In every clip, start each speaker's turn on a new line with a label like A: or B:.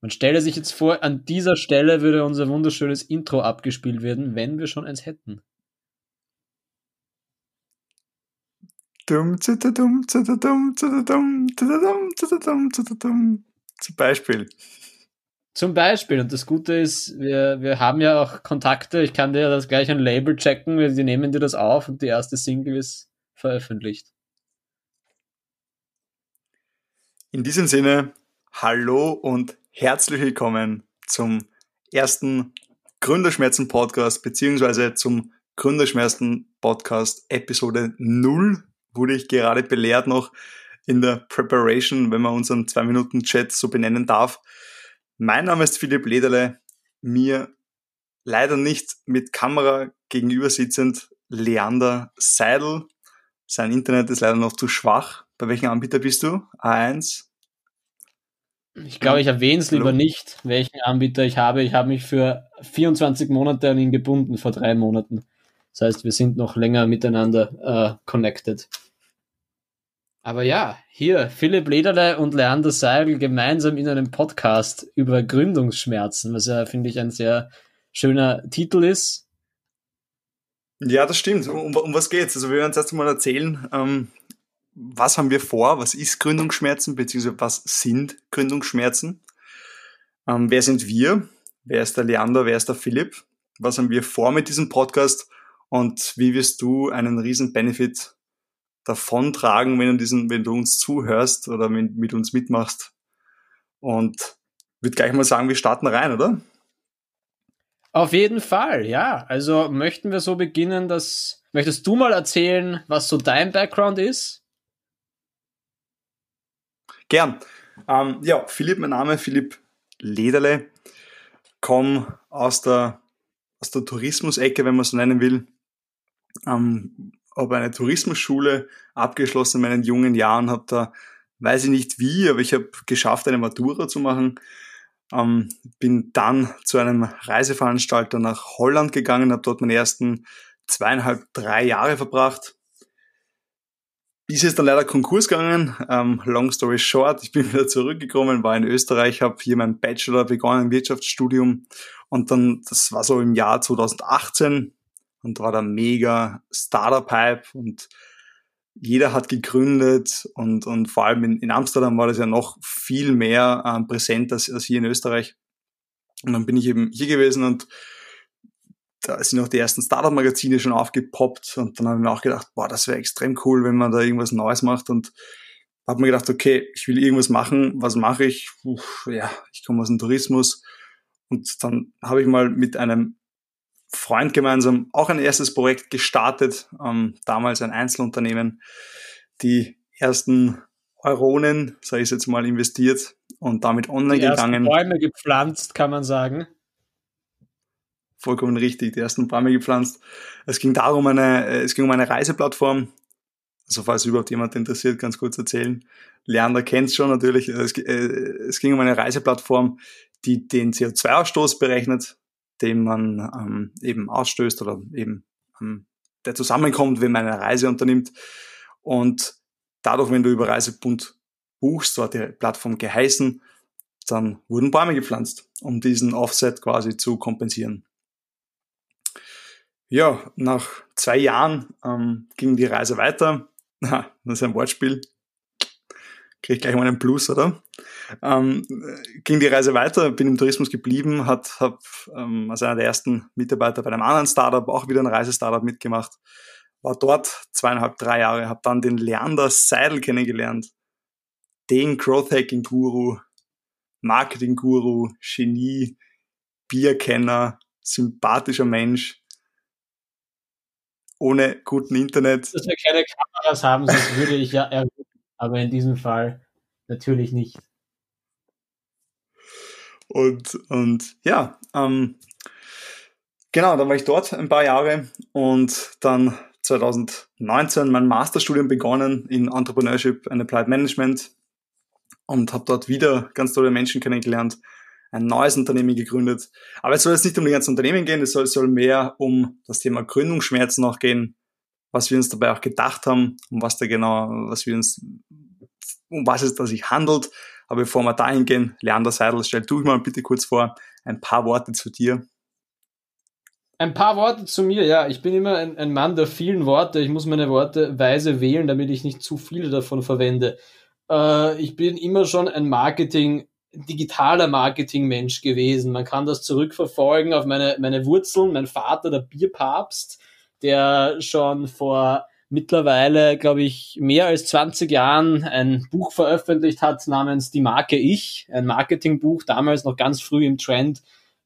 A: Man stelle sich jetzt vor, an dieser Stelle würde unser wunderschönes Intro abgespielt werden, wenn wir schon eins hätten.
B: Zum Beispiel.
A: Zum Beispiel. Und das Gute ist, wir, wir haben ja auch Kontakte. Ich kann dir das gleich ein Label checken. Die nehmen dir das auf und die erste Single ist veröffentlicht.
B: In diesem Sinne, hallo und herzlich willkommen zum ersten Gründerschmerzen-Podcast, beziehungsweise zum Gründerschmerzen-Podcast Episode 0, wurde ich gerade belehrt noch in der Preparation, wenn man unseren 2-Minuten-Chat so benennen darf. Mein Name ist Philipp Lederle, mir leider nicht mit Kamera gegenüber sitzend Leander Seidel. Sein Internet ist leider noch zu schwach. Bei welchem Anbieter bist du? A1?
A: Ich glaube, ich erwähne es lieber nicht, welchen Anbieter ich habe. Ich habe mich für 24 Monate an ihn gebunden, vor drei Monaten. Das heißt, wir sind noch länger miteinander äh, connected. Aber ja, hier, Philipp Lederle und Leander Seidel gemeinsam in einem Podcast über Gründungsschmerzen, was ja, finde ich, ein sehr schöner Titel ist.
B: Ja, das stimmt. Um, um was geht's? Also wir werden uns erst einmal erzählen, ähm, was haben wir vor, was ist Gründungsschmerzen, beziehungsweise was sind Gründungsschmerzen? Ähm, wer sind wir? Wer ist der Leander? Wer ist der Philipp? Was haben wir vor mit diesem Podcast? Und wie wirst du einen riesen Benefit davon tragen, wenn du, diesen, wenn du uns zuhörst oder mit, mit uns mitmachst? Und würde gleich mal sagen, wir starten rein, oder?
A: Auf jeden Fall, ja. Also möchten wir so beginnen, dass möchtest du mal erzählen, was so dein Background ist?
B: Gern. Ähm, ja, Philipp, mein Name, Philipp Lederle. Komme aus der, aus der Tourismusecke, wenn man so nennen will. Ähm, habe eine Tourismusschule abgeschlossen in meinen jungen Jahren, habe da, weiß ich nicht wie, aber ich habe geschafft, eine Matura zu machen. Ähm, bin dann zu einem Reiseveranstalter nach Holland gegangen, habe dort meine ersten zweieinhalb, drei Jahre verbracht ist es dann leider Konkurs gegangen. Ähm, long story short, ich bin wieder zurückgekommen, war in Österreich, habe hier mein Bachelor begonnen, Wirtschaftsstudium und dann, das war so im Jahr 2018 und war da mega Startup-Hype und jeder hat gegründet und, und vor allem in, in Amsterdam war das ja noch viel mehr ähm, präsent als, als hier in Österreich. Und dann bin ich eben hier gewesen und da sind auch die ersten Startup-Magazine schon aufgepoppt und dann haben wir auch gedacht, boah, das wäre extrem cool, wenn man da irgendwas Neues macht und habe mir gedacht, okay, ich will irgendwas machen, was mache ich? Uff, ja, ich komme aus dem Tourismus und dann habe ich mal mit einem Freund gemeinsam auch ein erstes Projekt gestartet, ähm, damals ein Einzelunternehmen, die ersten Euronen, sage ich jetzt mal, investiert und damit online die gegangen.
A: Bäume gepflanzt, kann man sagen
B: vollkommen richtig, die ersten Bäume gepflanzt. Es ging darum, eine, es ging um eine Reiseplattform. Also falls überhaupt jemand interessiert, ganz kurz erzählen. Leander kennt schon natürlich. Es, äh, es, ging um eine Reiseplattform, die den CO2-Ausstoß berechnet, den man ähm, eben ausstößt oder eben ähm, der zusammenkommt, wenn man eine Reise unternimmt. Und dadurch, wenn du über Reisebund buchst, so hat die Plattform geheißen, dann wurden Bäume gepflanzt, um diesen Offset quasi zu kompensieren. Ja, nach zwei Jahren ähm, ging die Reise weiter. das ist ein Wortspiel. Krieg ich gleich mal einen Plus, oder? Ähm, ging die Reise weiter, bin im Tourismus geblieben, hat, habe ähm, als einer der ersten Mitarbeiter bei einem anderen Startup auch wieder ein Reisestartup mitgemacht. War dort zweieinhalb, drei Jahre, habe dann den Leander Seidel kennengelernt, den Growth Hacking Guru, Marketing Guru, Genie, Bierkenner, sympathischer Mensch, ohne guten Internet.
A: Dass wir keine Kameras haben, sonst würde ich ja erwähnen. Aber in diesem Fall natürlich nicht.
B: Und, und ja, ähm, genau, dann war ich dort ein paar Jahre und dann 2019 mein Masterstudium begonnen in Entrepreneurship and Applied Management und habe dort wieder ganz tolle Menschen kennengelernt, ein neues Unternehmen gegründet. Aber es soll jetzt nicht um die ganzen Unternehmen gehen, es soll, soll mehr um das Thema Gründungsschmerzen noch gehen, was wir uns dabei auch gedacht haben, um was da genau, was wir uns, um was es da sich handelt, Aber bevor wir dahin gehen, Leander Seidel, stell du mal bitte kurz vor, ein paar Worte zu dir.
A: Ein paar Worte zu mir, ja. Ich bin immer ein, ein, Mann der vielen Worte. Ich muss meine Worte weise wählen, damit ich nicht zu viele davon verwende. Äh, ich bin immer schon ein Marketing, digitaler Marketing-Mensch gewesen. Man kann das zurückverfolgen auf meine, meine Wurzeln. Mein Vater, der Bierpapst, der schon vor mittlerweile, glaube ich, mehr als 20 Jahren ein Buch veröffentlicht hat namens Die Marke Ich, ein Marketingbuch, damals noch ganz früh im Trend.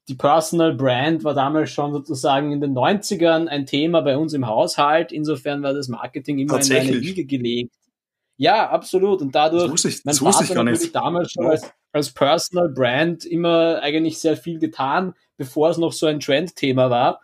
A: Die Personal Brand war damals schon sozusagen in den 90ern ein Thema bei uns im Haushalt. Insofern war das Marketing immer in meine Wiege gelegt. Ja, absolut. Und dadurch,
B: ich,
A: mein
B: Vater natürlich
A: damals schon als, als Personal Brand immer eigentlich sehr viel getan, bevor es noch so ein Trendthema war.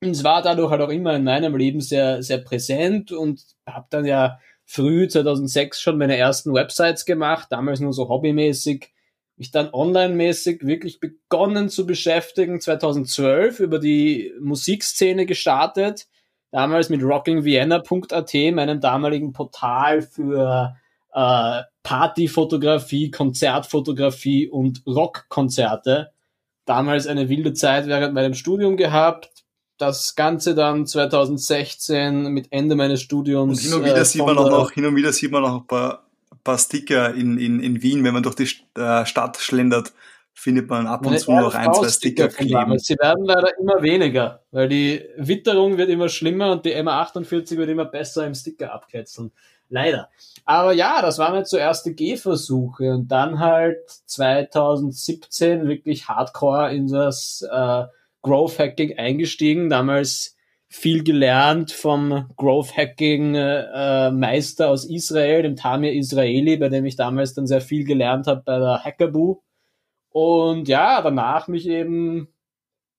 A: Und es war dadurch halt auch immer in meinem Leben sehr, sehr präsent und habe dann ja früh 2006 schon meine ersten Websites gemacht, damals nur so hobbymäßig, mich dann online-mäßig wirklich begonnen zu beschäftigen, 2012 über die Musikszene gestartet, damals mit rockingvienna.at, meinem damaligen Portal für äh, Partyfotografie, Konzertfotografie und Rockkonzerte. Damals eine wilde Zeit während meinem Studium gehabt, das Ganze dann 2016 mit Ende meines Studiums.
B: Und hin und wieder äh, sieht man auch noch, hin und wieder sieht man noch ein paar, ein paar Sticker in, in, in Wien, wenn man durch die äh, Stadt schlendert, findet man ab und zu noch ein, zwei Sticker kleben.
A: Sie werden leider immer weniger, weil die Witterung wird immer schlimmer und die MA48 wird immer besser im Sticker abkletzeln. Leider. Aber ja, das waren jetzt so erste Gehversuche und dann halt 2017 wirklich hardcore in das äh, Growth Hacking eingestiegen, damals viel gelernt vom Growth Hacking äh, Meister aus Israel, dem Tamir Israeli, bei dem ich damals dann sehr viel gelernt habe bei der Hackerboo. Und ja, danach mich eben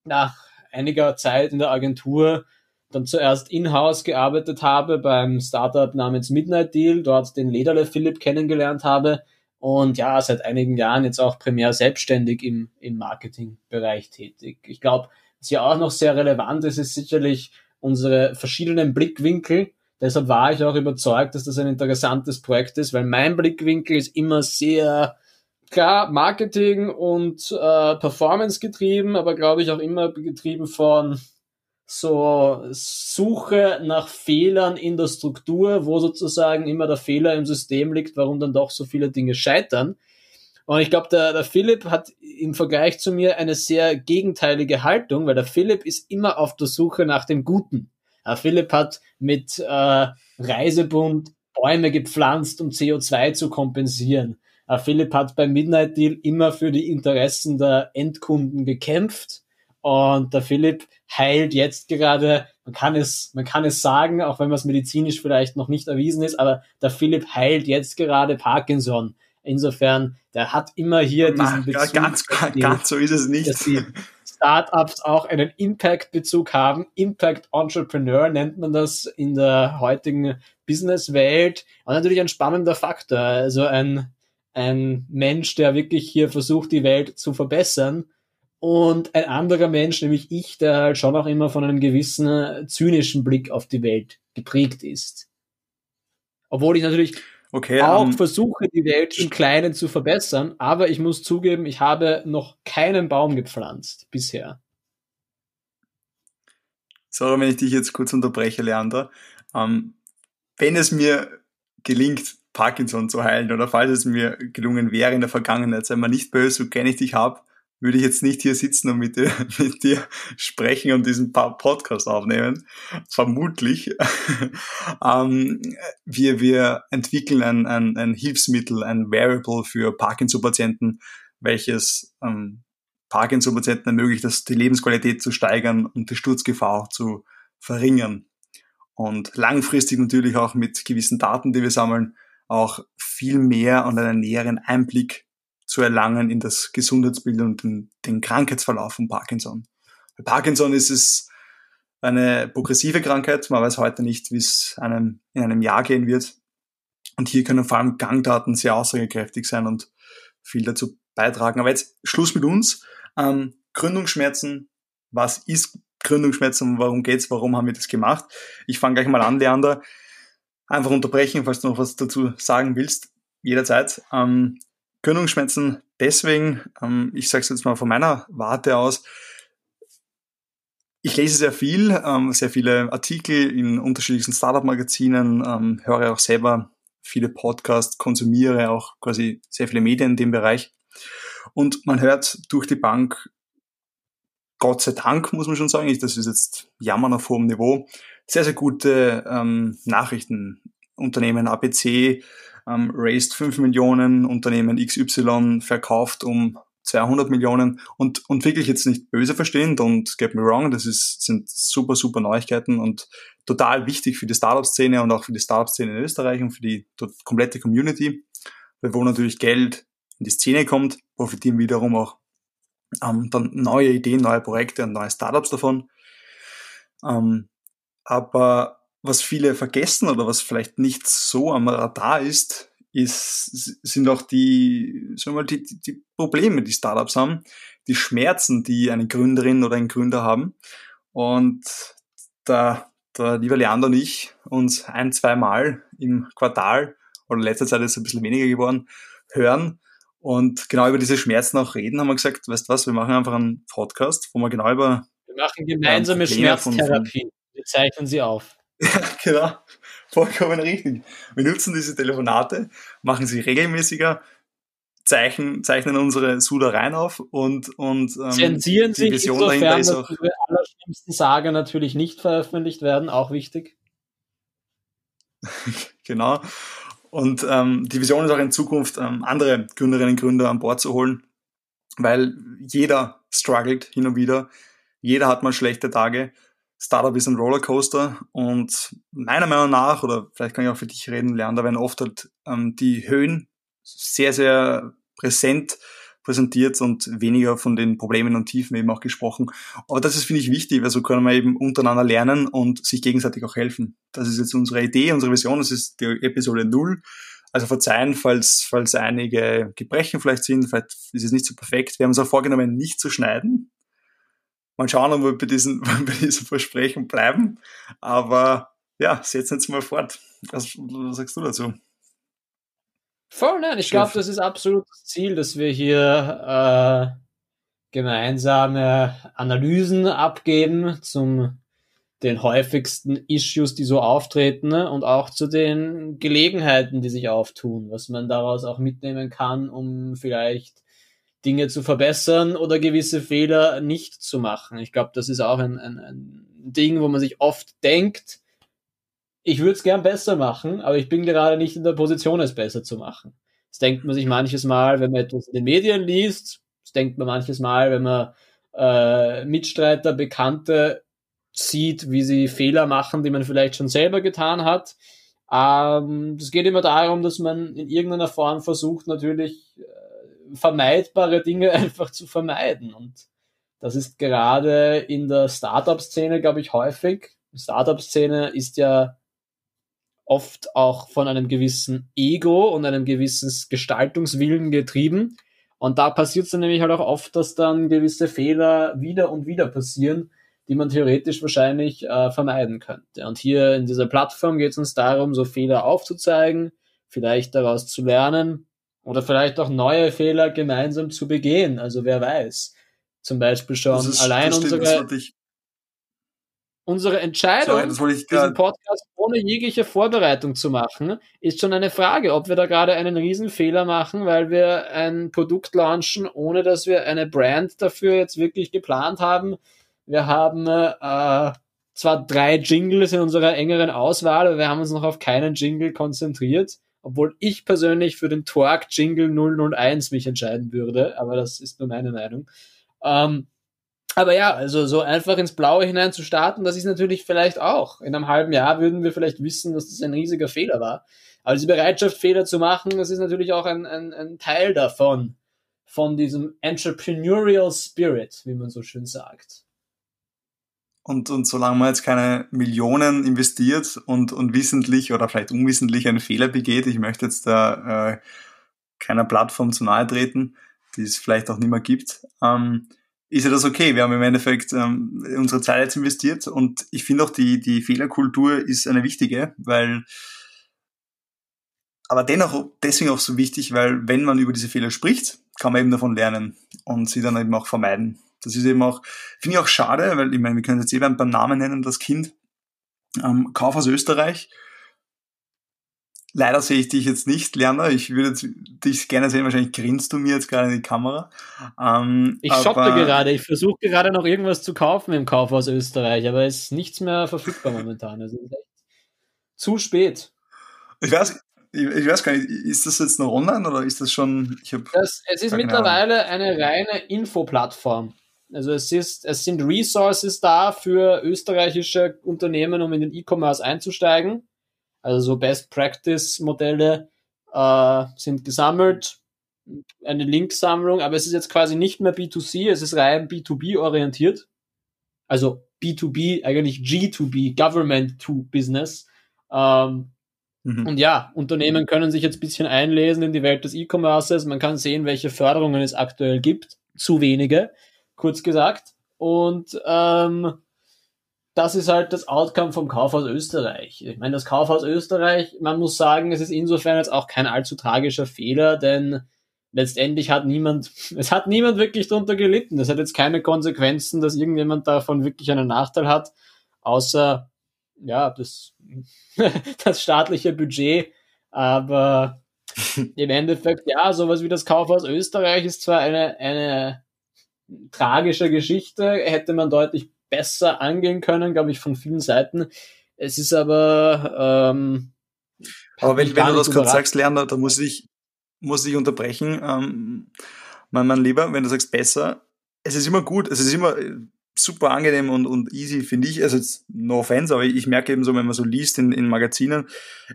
A: nach einiger Zeit in der Agentur dann zuerst in-house gearbeitet habe beim Startup namens Midnight Deal, dort den Lederle Philipp kennengelernt habe und ja, seit einigen Jahren jetzt auch primär selbstständig im, im Marketingbereich tätig. Ich glaube, was ja auch noch sehr relevant ist, ist sicherlich unsere verschiedenen Blickwinkel. Deshalb war ich auch überzeugt, dass das ein interessantes Projekt ist, weil mein Blickwinkel ist immer sehr klar Marketing und äh, Performance getrieben, aber glaube ich auch immer getrieben von so Suche nach Fehlern in der Struktur, wo sozusagen immer der Fehler im System liegt, warum dann doch so viele Dinge scheitern. Und ich glaube, der, der Philipp hat im Vergleich zu mir eine sehr gegenteilige Haltung, weil der Philipp ist immer auf der Suche nach dem Guten. Der Philipp hat mit äh, Reisebund Bäume gepflanzt, um CO2 zu kompensieren. Der Philipp hat beim Midnight Deal immer für die Interessen der Endkunden gekämpft. Und der Philipp heilt jetzt gerade, man kann es, man kann es sagen, auch wenn man es medizinisch vielleicht noch nicht erwiesen ist, aber der Philipp heilt jetzt gerade Parkinson. Insofern, der hat immer hier diesen
B: Bezug. Ganz, die, ganz so ist es nicht.
A: Dass die Startups auch einen Impact-Bezug haben. Impact Entrepreneur nennt man das in der heutigen Businesswelt. Und natürlich ein spannender Faktor. Also ein, ein Mensch, der wirklich hier versucht, die Welt zu verbessern und ein anderer Mensch, nämlich ich, der halt schon auch immer von einem gewissen äh, zynischen Blick auf die Welt geprägt ist. Obwohl ich natürlich okay, auch um, ähm, versuche, die Welt im Kleinen zu verbessern, aber ich muss zugeben, ich habe noch keinen Baum gepflanzt bisher.
B: Sorry, wenn ich dich jetzt kurz unterbreche, Leander. Ähm, wenn es mir gelingt, Parkinson zu heilen oder falls es mir gelungen wäre in der Vergangenheit, sei mal nicht böse, so kenne ich dich habe, würde ich jetzt nicht hier sitzen und mit dir, mit dir sprechen und diesen Podcast aufnehmen. Vermutlich. ähm, wir, wir entwickeln ein, ein, ein Hilfsmittel, ein Variable für Parkinson-Patienten, welches ähm, Parkinson-Patienten ermöglicht, das, die Lebensqualität zu steigern und die Sturzgefahr auch zu verringern. Und langfristig natürlich auch mit gewissen Daten, die wir sammeln, auch viel mehr und einen näheren Einblick zu erlangen in das Gesundheitsbild und den, den Krankheitsverlauf von Parkinson. Bei Parkinson ist es eine progressive Krankheit. Man weiß heute nicht, wie es einem in einem Jahr gehen wird. Und hier können vor allem Gangdaten sehr aussagekräftig sein und viel dazu beitragen. Aber jetzt Schluss mit uns. Ähm, Gründungsschmerzen. Was ist Gründungsschmerzen? Warum geht's? Warum haben wir das gemacht? Ich fange gleich mal an, Leander. Einfach unterbrechen, falls du noch was dazu sagen willst. Jederzeit. Ähm, Gründungsschmerzen deswegen, ähm, ich sage es jetzt mal von meiner Warte aus, ich lese sehr viel, ähm, sehr viele Artikel in unterschiedlichsten Startup-Magazinen, ähm, höre auch selber viele Podcasts, konsumiere auch quasi sehr viele Medien in dem Bereich. Und man hört durch die Bank, Gott sei Dank, muss man schon sagen, das ist jetzt Jammern auf hohem Niveau, sehr, sehr gute ähm, Nachrichten. Unternehmen ABC ähm, raised 5 Millionen, Unternehmen XY verkauft um 200 Millionen. Und, und wirklich jetzt nicht böse verstehen, don't get me wrong, das ist, sind super, super Neuigkeiten und total wichtig für die Startup-Szene und auch für die Startup-Szene in Österreich und für die komplette Community, weil wo natürlich Geld in die Szene kommt, profitieren wiederum auch ähm, dann neue Ideen, neue Projekte und neue Startups davon. Ähm, aber was viele vergessen oder was vielleicht nicht so am Radar ist, ist, sind auch die, sagen wir mal, die, die Probleme, die Startups haben, die Schmerzen, die eine Gründerin oder ein Gründer haben. Und da der lieber Leander und ich uns ein, zwei Mal im Quartal oder letzter Zeit ist es ein bisschen weniger geworden, hören und genau über diese Schmerzen auch reden, haben wir gesagt, weißt du was, wir machen einfach einen Podcast, wo wir genau über
A: Wir machen gemeinsame Schmerztherapie. Wir zeichnen sie auf.
B: Ja, genau. Vollkommen richtig. Wir nutzen diese Telefonate, machen sie regelmäßiger, zeichnen, zeichnen unsere Sudereien auf und, und
A: ähm, Zensieren die Vision insofern, dahinter ist auch. Dass die allerschlimmsten Sage natürlich nicht veröffentlicht werden, auch wichtig.
B: genau. Und ähm, die Vision ist auch in Zukunft, ähm, andere Gründerinnen und Gründer an Bord zu holen, weil jeder struggelt hin und wieder. Jeder hat mal schlechte Tage Startup ist ein Rollercoaster und meiner Meinung nach, oder vielleicht kann ich auch für dich reden, da werden oft halt ähm, die Höhen sehr, sehr präsent präsentiert und weniger von den Problemen und Tiefen eben auch gesprochen. Aber das ist, finde ich, wichtig, weil so können wir eben untereinander lernen und sich gegenseitig auch helfen. Das ist jetzt unsere Idee, unsere Vision, das ist die Episode null. Also verzeihen, falls, falls einige Gebrechen vielleicht sind, vielleicht ist es nicht so perfekt. Wir haben uns auch vorgenommen, nicht zu schneiden, Mal schauen, ob wir bei diesen, bei diesen Versprechen bleiben. Aber ja, setzen jetzt mal fort. Was, was sagst du dazu?
A: Voll, nein, ich glaube, das ist absolut das Ziel, dass wir hier äh, gemeinsame Analysen abgeben zum den häufigsten Issues, die so auftreten ne? und auch zu den Gelegenheiten, die sich auftun, was man daraus auch mitnehmen kann, um vielleicht Dinge zu verbessern oder gewisse Fehler nicht zu machen. Ich glaube, das ist auch ein, ein, ein Ding, wo man sich oft denkt, ich würde es gern besser machen, aber ich bin gerade nicht in der Position, es besser zu machen. Das denkt man sich manches Mal, wenn man etwas in den Medien liest. Das denkt man manches Mal, wenn man äh, Mitstreiter, Bekannte sieht, wie sie Fehler machen, die man vielleicht schon selber getan hat. Ähm, es geht immer darum, dass man in irgendeiner Form versucht, natürlich äh, vermeidbare Dinge einfach zu vermeiden. Und das ist gerade in der Startup-Szene, glaube ich, häufig. Startup-Szene ist ja oft auch von einem gewissen Ego und einem gewissen Gestaltungswillen getrieben. Und da passiert es dann nämlich halt auch oft, dass dann gewisse Fehler wieder und wieder passieren, die man theoretisch wahrscheinlich äh, vermeiden könnte. Und hier in dieser Plattform geht es uns darum, so Fehler aufzuzeigen, vielleicht daraus zu lernen oder vielleicht auch neue Fehler gemeinsam zu begehen. Also wer weiß. Zum Beispiel schon ist, allein unsere, unsere Entscheidung, Sorry, diesen Podcast ohne jegliche Vorbereitung zu machen, ist schon eine Frage, ob wir da gerade einen Riesenfehler machen, weil wir ein Produkt launchen, ohne dass wir eine Brand dafür jetzt wirklich geplant haben. Wir haben äh, zwar drei Jingles in unserer engeren Auswahl, aber wir haben uns noch auf keinen Jingle konzentriert obwohl ich persönlich für den Torque Jingle 001 mich entscheiden würde, aber das ist nur meine Meinung. Ähm, aber ja, also so einfach ins Blaue hinein zu starten, das ist natürlich vielleicht auch. In einem halben Jahr würden wir vielleicht wissen, dass das ein riesiger Fehler war. Aber diese Bereitschaft, Fehler zu machen, das ist natürlich auch ein, ein, ein Teil davon, von diesem Entrepreneurial Spirit, wie man so schön sagt.
B: Und, und solange man jetzt keine Millionen investiert und, und wissentlich oder vielleicht unwissentlich einen Fehler begeht, ich möchte jetzt da äh, keiner Plattform zu nahe treten, die es vielleicht auch nicht mehr gibt, ähm, ist ja das okay. Wir haben im Endeffekt ähm, unsere Zeit jetzt investiert und ich finde auch die, die Fehlerkultur ist eine wichtige, weil aber dennoch deswegen auch so wichtig, weil wenn man über diese Fehler spricht, kann man eben davon lernen und sie dann eben auch vermeiden. Das ist eben auch, finde ich auch schade, weil ich meine, wir können jetzt eben beim Namen nennen, das Kind, ähm, Kauf aus Österreich. Leider sehe ich dich jetzt nicht, Lerner. Ich würde dich gerne sehen. Wahrscheinlich grinst du mir jetzt gerade in die Kamera.
A: Ähm, ich shoppe gerade. Ich versuche gerade noch irgendwas zu kaufen im Kaufhaus Österreich, aber es ist nichts mehr verfügbar momentan. Also zu spät.
B: Ich weiß, ich, ich, weiß gar nicht, ist das jetzt noch online oder ist das schon? Ich
A: das, es ist mittlerweile Ahnung. eine reine Infoplattform. Also es, ist, es sind Resources da für österreichische Unternehmen, um in den E-Commerce einzusteigen. Also so Best Practice Modelle äh, sind gesammelt, eine Linksammlung, aber es ist jetzt quasi nicht mehr B2C, es ist rein B2B orientiert. Also B2B, eigentlich G2B, Government to Business. Ähm, mhm. Und ja, Unternehmen können sich jetzt ein bisschen einlesen in die Welt des E-Commerces. Man kann sehen, welche Förderungen es aktuell gibt. Zu wenige, kurz gesagt. Und ähm, das ist halt das Outcome vom Kaufhaus Österreich. Ich meine, das Kaufhaus Österreich, man muss sagen, es ist insofern jetzt auch kein allzu tragischer Fehler, denn letztendlich hat niemand, es hat niemand wirklich darunter gelitten. Es hat jetzt keine Konsequenzen, dass irgendjemand davon wirklich einen Nachteil hat, außer, ja, das, das staatliche Budget. Aber im Endeffekt, ja, sowas wie das Kaufhaus Österreich ist zwar eine, eine tragische Geschichte, hätte man deutlich besser angehen können, glaube ich, von vielen Seiten. Es ist aber. Ähm,
B: aber wenn, wenn du das gerade sagst, Lerner, da muss ich, muss ich unterbrechen. Ähm, mein, mein Lieber, wenn du sagst besser, es ist immer gut, es ist immer äh, super angenehm und, und easy, finde ich. Also jetzt no offense, aber ich merke eben so, wenn man so liest in, in Magazinen,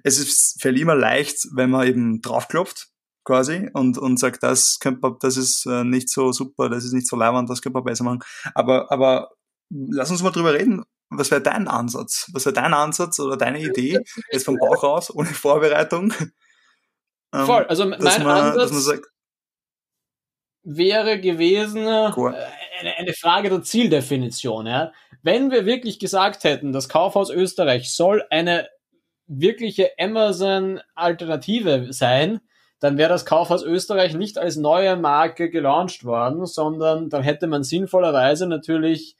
B: es ist fällt immer leicht, wenn man eben draufklopft quasi und, und sagt, das könnte man, das ist äh, nicht so super, das ist nicht so leibend, das könnte man besser machen. Aber, aber lass uns mal drüber reden. Was wäre dein Ansatz? Was wäre dein Ansatz oder deine Idee, jetzt vom Bauch raus, ohne Vorbereitung?
A: Ähm, Voll, also mein man, Ansatz sagt, wäre gewesen äh, eine, eine, Frage der Zieldefinition. Ja? Wenn wir wirklich gesagt hätten, das Kaufhaus Österreich soll eine wirkliche Amazon-Alternative sein, dann wäre das Kaufhaus Österreich nicht als neue Marke gelauncht worden, sondern dann hätte man sinnvollerweise natürlich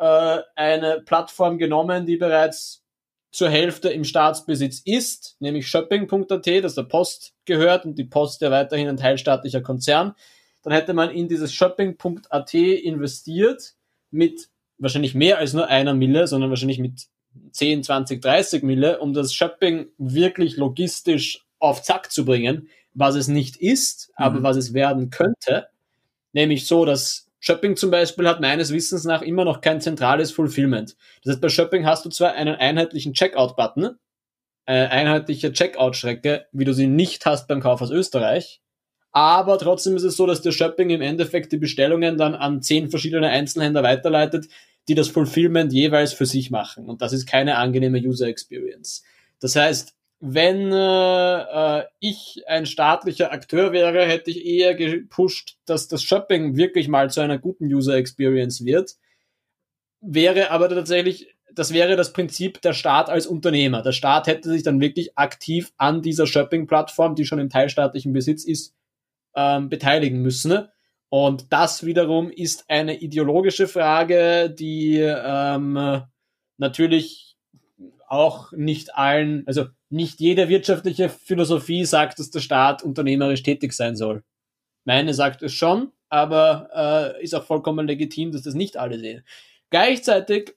A: äh, eine Plattform genommen, die bereits zur Hälfte im Staatsbesitz ist, nämlich shopping.at, das der Post gehört und die Post ja weiterhin ein teilstaatlicher Konzern. Dann hätte man in dieses shopping.at investiert mit wahrscheinlich mehr als nur einer Mille, sondern wahrscheinlich mit 10, 20, 30 Mille, um das Shopping wirklich logistisch auf Zack zu bringen, was es nicht ist, aber mhm. was es werden könnte. Nämlich so, dass Shopping zum Beispiel hat meines Wissens nach immer noch kein zentrales Fulfillment. Das heißt, bei Shopping hast du zwar einen einheitlichen Checkout-Button, eine einheitliche Checkout-Strecke, wie du sie nicht hast beim Kauf aus Österreich, aber trotzdem ist es so, dass der Shopping im Endeffekt die Bestellungen dann an zehn verschiedene Einzelhändler weiterleitet, die das Fulfillment jeweils für sich machen. Und das ist keine angenehme User Experience. Das heißt, wenn äh, äh, ich ein staatlicher Akteur wäre, hätte ich eher gepusht, dass das Shopping wirklich mal zu einer guten User Experience wird. Wäre aber tatsächlich, das wäre das Prinzip der Staat als Unternehmer. Der Staat hätte sich dann wirklich aktiv an dieser Shopping-Plattform, die schon im teilstaatlichen Besitz ist, ähm, beteiligen müssen. Und das wiederum ist eine ideologische Frage, die ähm, natürlich auch nicht allen, also nicht jede wirtschaftliche Philosophie sagt, dass der Staat unternehmerisch tätig sein soll. Meine sagt es schon, aber äh, ist auch vollkommen legitim, dass das nicht alle sehen. Gleichzeitig,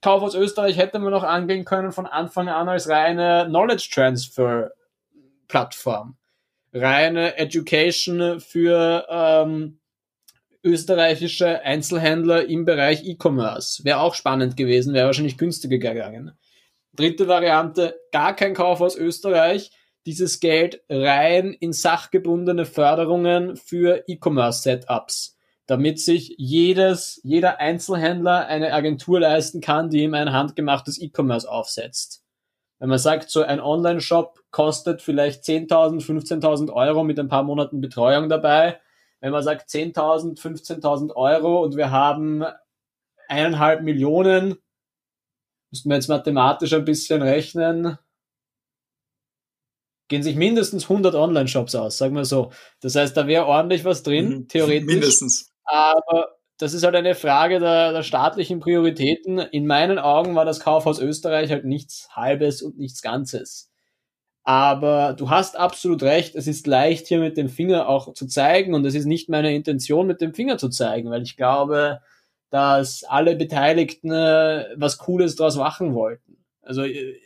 A: Kauf aus Österreich hätte man noch angehen können von Anfang an als reine Knowledge Transfer Plattform. Reine Education für ähm, österreichische Einzelhändler im Bereich E-Commerce. Wäre auch spannend gewesen, wäre wahrscheinlich günstiger gegangen. Dritte Variante, gar kein Kauf aus Österreich. Dieses Geld rein in sachgebundene Förderungen für E-Commerce-Setups, damit sich jedes, jeder Einzelhändler eine Agentur leisten kann, die ihm ein handgemachtes E-Commerce aufsetzt. Wenn man sagt, so ein Online-Shop kostet vielleicht 10.000, 15.000 Euro mit ein paar Monaten Betreuung dabei. Wenn man sagt 10.000, 15.000 Euro und wir haben eineinhalb Millionen Müssten wir jetzt mathematisch ein bisschen rechnen. gehen sich mindestens 100 Online-Shops aus, sagen wir so. Das heißt, da wäre ordentlich was drin, mhm. theoretisch.
B: Mindestens.
A: Aber das ist halt eine Frage der, der, staatlichen Prioritäten. In meinen Augen war das Kaufhaus Österreich halt nichts Halbes und nichts Ganzes. Aber du hast absolut recht, es ist leicht hier mit dem Finger auch zu zeigen und es ist nicht meine Intention mit dem Finger zu zeigen, weil ich glaube, dass alle Beteiligten äh, was Cooles draus machen wollten. Also äh,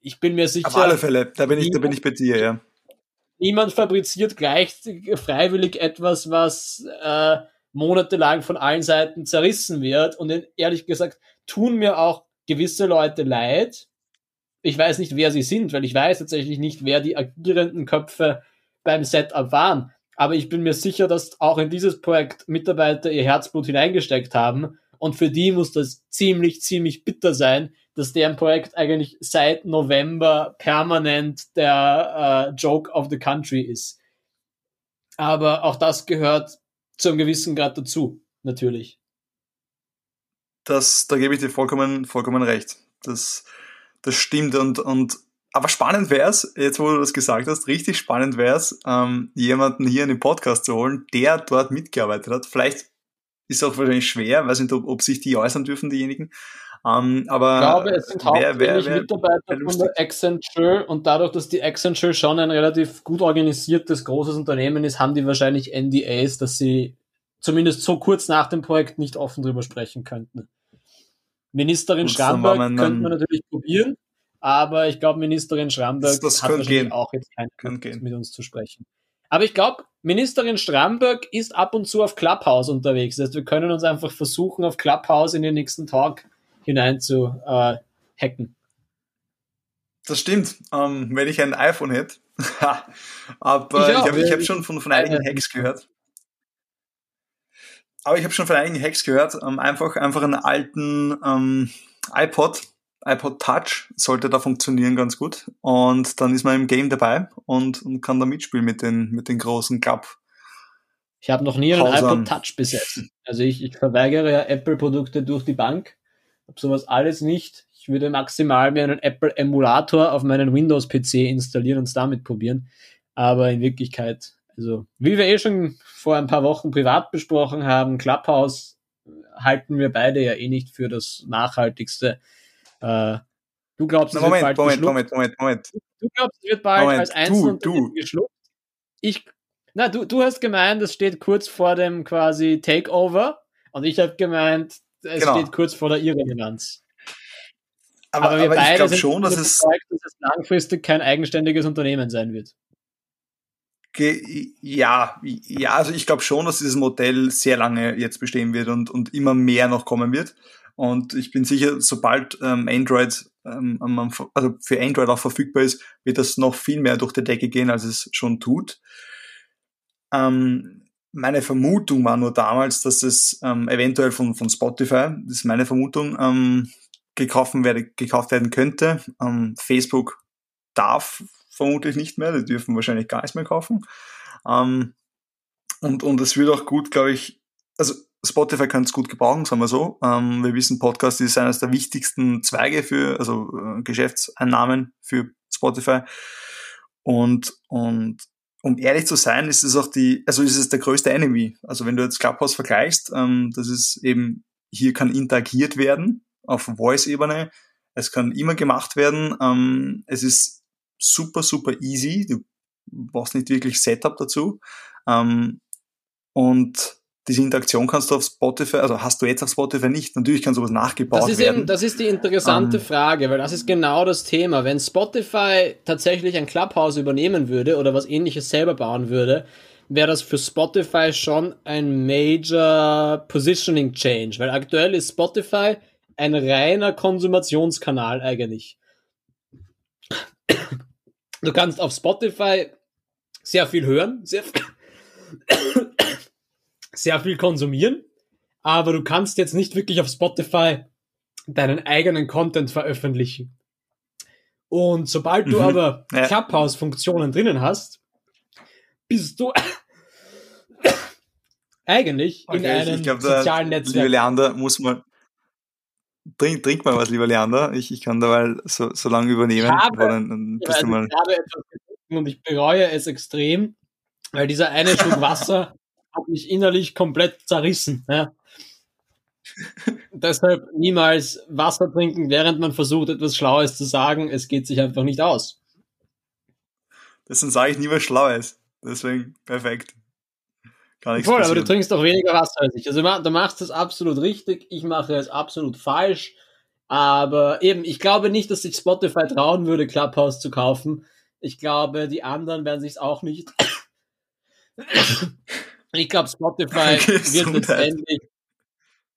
A: ich bin mir sicher. Auf
B: alle Fälle, da bin ich, da bin ich bei dir, ja.
A: Niemand fabriziert gleich freiwillig etwas, was äh, monatelang von allen Seiten zerrissen wird. Und ehrlich gesagt, tun mir auch gewisse Leute leid, ich weiß nicht, wer sie sind, weil ich weiß tatsächlich nicht, wer die agierenden Köpfe beim Setup waren. Aber ich bin mir sicher, dass auch in dieses Projekt Mitarbeiter ihr Herzblut hineingesteckt haben. Und für die muss das ziemlich, ziemlich bitter sein, dass deren Projekt eigentlich seit November permanent der äh, Joke of the Country ist. Aber auch das gehört zu einem gewissen Grad dazu, natürlich.
B: Das, da gebe ich dir vollkommen, vollkommen recht. Das, das stimmt und, und aber spannend wäre es, jetzt wo du das gesagt hast, richtig spannend wäre es, ähm, jemanden hier in den Podcast zu holen, der dort mitgearbeitet hat. Vielleicht ist es auch wahrscheinlich schwer, weiß nicht, ob, ob sich die äußern dürfen, diejenigen. Ähm, aber
A: ich glaube, es sind hauptsächlich wer, wer, Mitarbeiter von der Accenture und dadurch, dass die Accenture schon ein relativ gut organisiertes, großes Unternehmen ist, haben die wahrscheinlich NDAs, dass sie zumindest so kurz nach dem Projekt nicht offen drüber sprechen könnten. Ministerin Gut, Schramberg könnte man natürlich probieren, aber ich glaube, Ministerin Schramberg das, das hat wahrscheinlich gehen. auch jetzt keine Lust, mit uns zu sprechen. Aber ich glaube, Ministerin Stramberg ist ab und zu auf Clubhouse unterwegs. Das heißt, wir können uns einfach versuchen, auf Clubhouse in den nächsten Talk hinein zu äh, hacken.
B: Das stimmt, ähm, wenn ich ein iPhone hätte. Aber ich, ich habe hab schon von, von einigen Hacks gehört. Aber ich habe schon von einigen Hacks gehört, ähm, einfach, einfach einen alten ähm, iPod, iPod Touch sollte da funktionieren ganz gut. Und dann ist man im Game dabei und, und kann da mitspielen mit den, mit den großen Club.
A: Ich habe noch nie einen Hausern. iPod Touch besessen. Also ich, ich verweigere ja Apple-Produkte durch die Bank. Hab sowas alles nicht. Ich würde maximal mir einen Apple-Emulator auf meinen Windows-PC installieren und es damit probieren. Aber in Wirklichkeit also, wie wir eh schon vor ein paar Wochen privat besprochen haben, Clubhouse halten wir beide ja eh nicht für das nachhaltigste. Äh, du glaubst,
B: es Moment, wird bald Moment, Moment, Moment, Moment.
A: Du glaubst, es wird bald Moment, als Einzelunternehmen geschluckt. Ich, na, du, du hast gemeint, es steht kurz vor dem quasi Takeover und ich habe gemeint, es genau. steht kurz vor der Irrelevanz.
B: Aber, aber wir aber beide ich glaube schon, dass es,
A: dass es langfristig kein eigenständiges Unternehmen sein wird.
B: Ja, ja, also ich glaube schon, dass dieses Modell sehr lange jetzt bestehen wird und, und immer mehr noch kommen wird. Und ich bin sicher, sobald ähm, Android ähm, also für Android auch verfügbar ist, wird das noch viel mehr durch die Decke gehen, als es schon tut. Ähm, meine Vermutung war nur damals, dass es ähm, eventuell von, von Spotify, das ist meine Vermutung, ähm, gekauft, werde, gekauft werden könnte. Ähm, Facebook darf vermutlich nicht mehr, die dürfen wahrscheinlich gar nichts mehr kaufen. Ähm, und, und es wird auch gut, glaube ich, also Spotify kann es gut gebrauchen, sagen wir so. Ähm, wir wissen, Podcast ist eines der wichtigsten Zweige für, also äh, Geschäftseinnahmen für Spotify. Und, und um ehrlich zu sein, ist es auch die, also ist es der größte Enemy. Also wenn du jetzt Clubhouse vergleichst, ähm, das ist eben, hier kann interagiert werden auf Voice-Ebene. Es kann immer gemacht werden. Ähm, es ist super, super easy. Du brauchst nicht wirklich Setup dazu. Ähm, und diese Interaktion kannst du auf Spotify, also hast du jetzt auf Spotify nicht. Natürlich kann sowas nachgebaut
A: das ist
B: werden.
A: Eben, das ist die interessante ähm. Frage, weil das ist genau das Thema. Wenn Spotify tatsächlich ein Clubhouse übernehmen würde oder was ähnliches selber bauen würde, wäre das für Spotify schon ein major Positioning Change, weil aktuell ist Spotify ein reiner Konsumationskanal eigentlich. Du kannst auf Spotify sehr viel hören, sehr, sehr viel konsumieren, aber du kannst jetzt nicht wirklich auf Spotify deinen eigenen Content veröffentlichen. Und sobald du mhm. aber ja. Clubhouse-Funktionen drinnen hast, bist du eigentlich okay, in einem ich glaub, sozialen Netzwerk.
B: Liebe Leander, muss man, Trink, trink mal was, lieber Leander. Ich, ich kann da mal so, so lange übernehmen.
A: Ich habe, dann, dann bist du mal. trinken und ich bereue es extrem, weil dieser eine Schluck Wasser hat mich innerlich komplett zerrissen. Ja. Deshalb niemals Wasser trinken, während man versucht, etwas Schlaues zu sagen. Es geht sich einfach nicht aus.
B: Deswegen sage ich nie was Schlaues. Deswegen perfekt.
A: Gar nichts Voll, passieren. aber du trinkst doch weniger Wasser als ich. Also du machst das absolut richtig, ich mache es absolut falsch. Aber eben, ich glaube nicht, dass sich Spotify trauen würde, Clubhouse zu kaufen. Ich glaube, die anderen werden sich auch nicht. Ich glaube, Spotify wird letztendlich.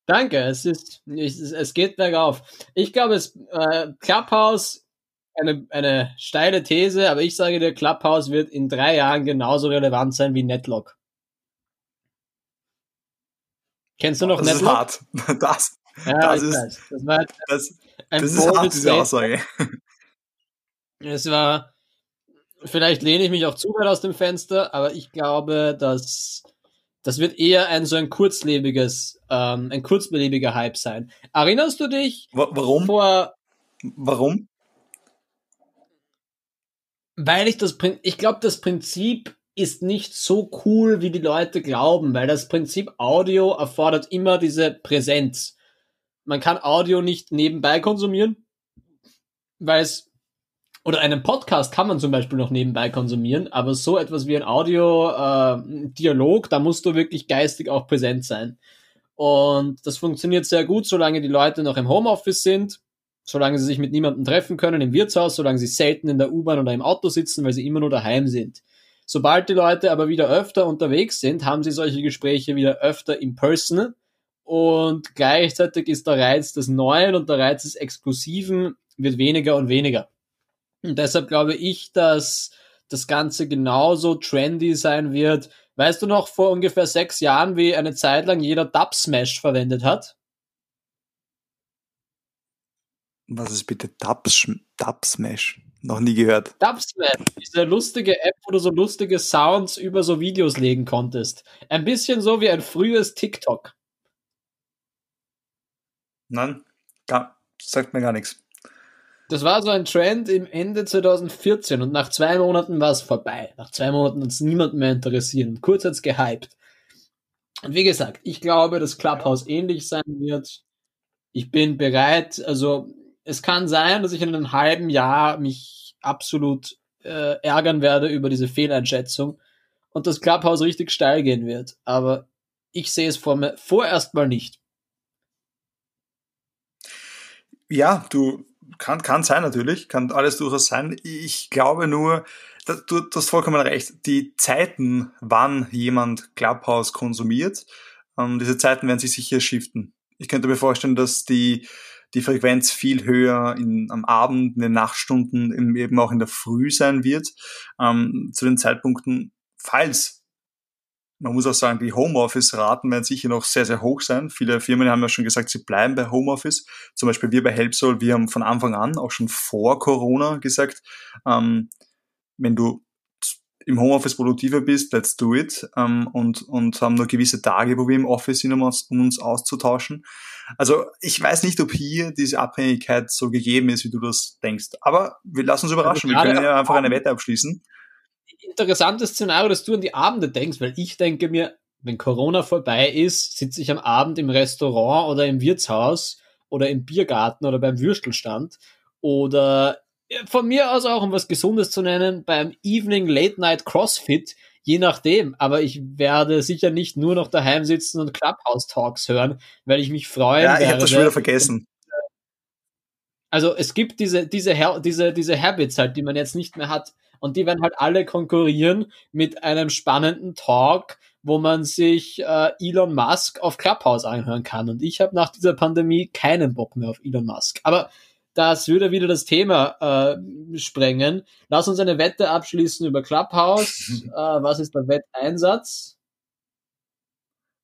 A: Danke, es ist, es, es geht bergauf. Ich glaube, es äh, Clubhouse eine, eine steile These, aber ich sage dir, Clubhouse wird in drei Jahren genauso relevant sein wie Netlock. Kennst du noch
B: das
A: Netlock?
B: Das ist hart. Das, ja, das ist, weiß. das war das, ein das ist hart, diese Aussage.
A: Es war, vielleicht lehne ich mich auch zu weit aus dem Fenster, aber ich glaube, dass das wird eher ein so ein kurzlebiges, ähm, ein kurzbelebiger Hype sein. Erinnerst du dich?
B: Warum? Vor, Warum?
A: Weil ich das, ich glaube, das Prinzip ist nicht so cool, wie die Leute glauben, weil das Prinzip Audio erfordert immer diese Präsenz. Man kann Audio nicht nebenbei konsumieren, weil es oder einen Podcast kann man zum Beispiel noch nebenbei konsumieren, aber so etwas wie ein Audio-Dialog, äh, da musst du wirklich geistig auch präsent sein. Und das funktioniert sehr gut, solange die Leute noch im Homeoffice sind, solange sie sich mit niemandem treffen können im Wirtshaus, solange sie selten in der U-Bahn oder im Auto sitzen, weil sie immer nur daheim sind. Sobald die Leute aber wieder öfter unterwegs sind, haben sie solche Gespräche wieder öfter in person und gleichzeitig ist der Reiz des Neuen und der Reiz des Exklusiven wird weniger und weniger. Und deshalb glaube ich, dass das Ganze genauso trendy sein wird. Weißt du noch vor ungefähr sechs Jahren, wie eine Zeit lang jeder Dub Smash verwendet hat?
B: Was ist bitte Dub, Dub Smash? Noch nie gehört.
A: Dub Smash, diese lustige App, wo du so lustige Sounds über so Videos legen konntest. Ein bisschen so wie ein frühes TikTok.
B: Nein, gar, sagt mir gar nichts.
A: Das war so ein Trend im Ende 2014 und nach zwei Monaten war es vorbei. Nach zwei Monaten hat es niemand mehr interessiert. kurz hat es gehypt. Und wie gesagt, ich glaube, dass Clubhouse ähnlich sein wird. Ich bin bereit, also es kann sein, dass ich in einem halben Jahr mich absolut äh, ärgern werde über diese Fehleinschätzung und das Clubhouse richtig steil gehen wird. Aber ich sehe es vor mir vorerst mal nicht.
B: Ja, du, kann, kann sein natürlich, kann alles durchaus sein. Ich glaube nur, du, du hast vollkommen recht, die Zeiten, wann jemand Clubhouse konsumiert, ähm, diese Zeiten werden sich sicher shiften. Ich könnte mir vorstellen, dass die, die Frequenz viel höher in, am Abend, in den Nachtstunden, eben auch in der Früh sein wird, ähm, zu den Zeitpunkten, falls man muss auch sagen, die Homeoffice-Raten werden sicher noch sehr, sehr hoch sein. Viele Firmen haben ja schon gesagt, sie bleiben bei Homeoffice. Zum Beispiel wir bei Helpsol, wir haben von Anfang an, auch schon vor Corona gesagt, ähm, wenn du im Homeoffice produktiver bist, let's do it. Ähm, und, und haben nur gewisse Tage, wo wir im Office sind, um uns, um uns auszutauschen. Also ich weiß nicht, ob hier diese Abhängigkeit so gegeben ist, wie du das denkst. Aber wir lassen uns überraschen. Wir können ja einfach eine Wette abschließen
A: interessantes Szenario, dass du an die Abende denkst, weil ich denke mir, wenn Corona vorbei ist, sitze ich am Abend im Restaurant oder im Wirtshaus oder im Biergarten oder beim Würstelstand oder von mir aus auch, um was Gesundes zu nennen, beim Evening Late Night CrossFit, je nachdem. Aber ich werde sicher nicht nur noch daheim sitzen und Clubhouse Talks hören, weil ich mich freue.
B: Ja, ich habe das schon wieder vergessen.
A: Also es gibt diese, diese, diese, diese Habits halt, die man jetzt nicht mehr hat und die werden halt alle konkurrieren mit einem spannenden Talk, wo man sich äh, Elon Musk auf Clubhouse anhören kann. Und ich habe nach dieser Pandemie keinen Bock mehr auf Elon Musk. Aber das würde wieder das Thema äh, sprengen. Lass uns eine Wette abschließen über Clubhouse. äh, was ist der Wetteinsatz?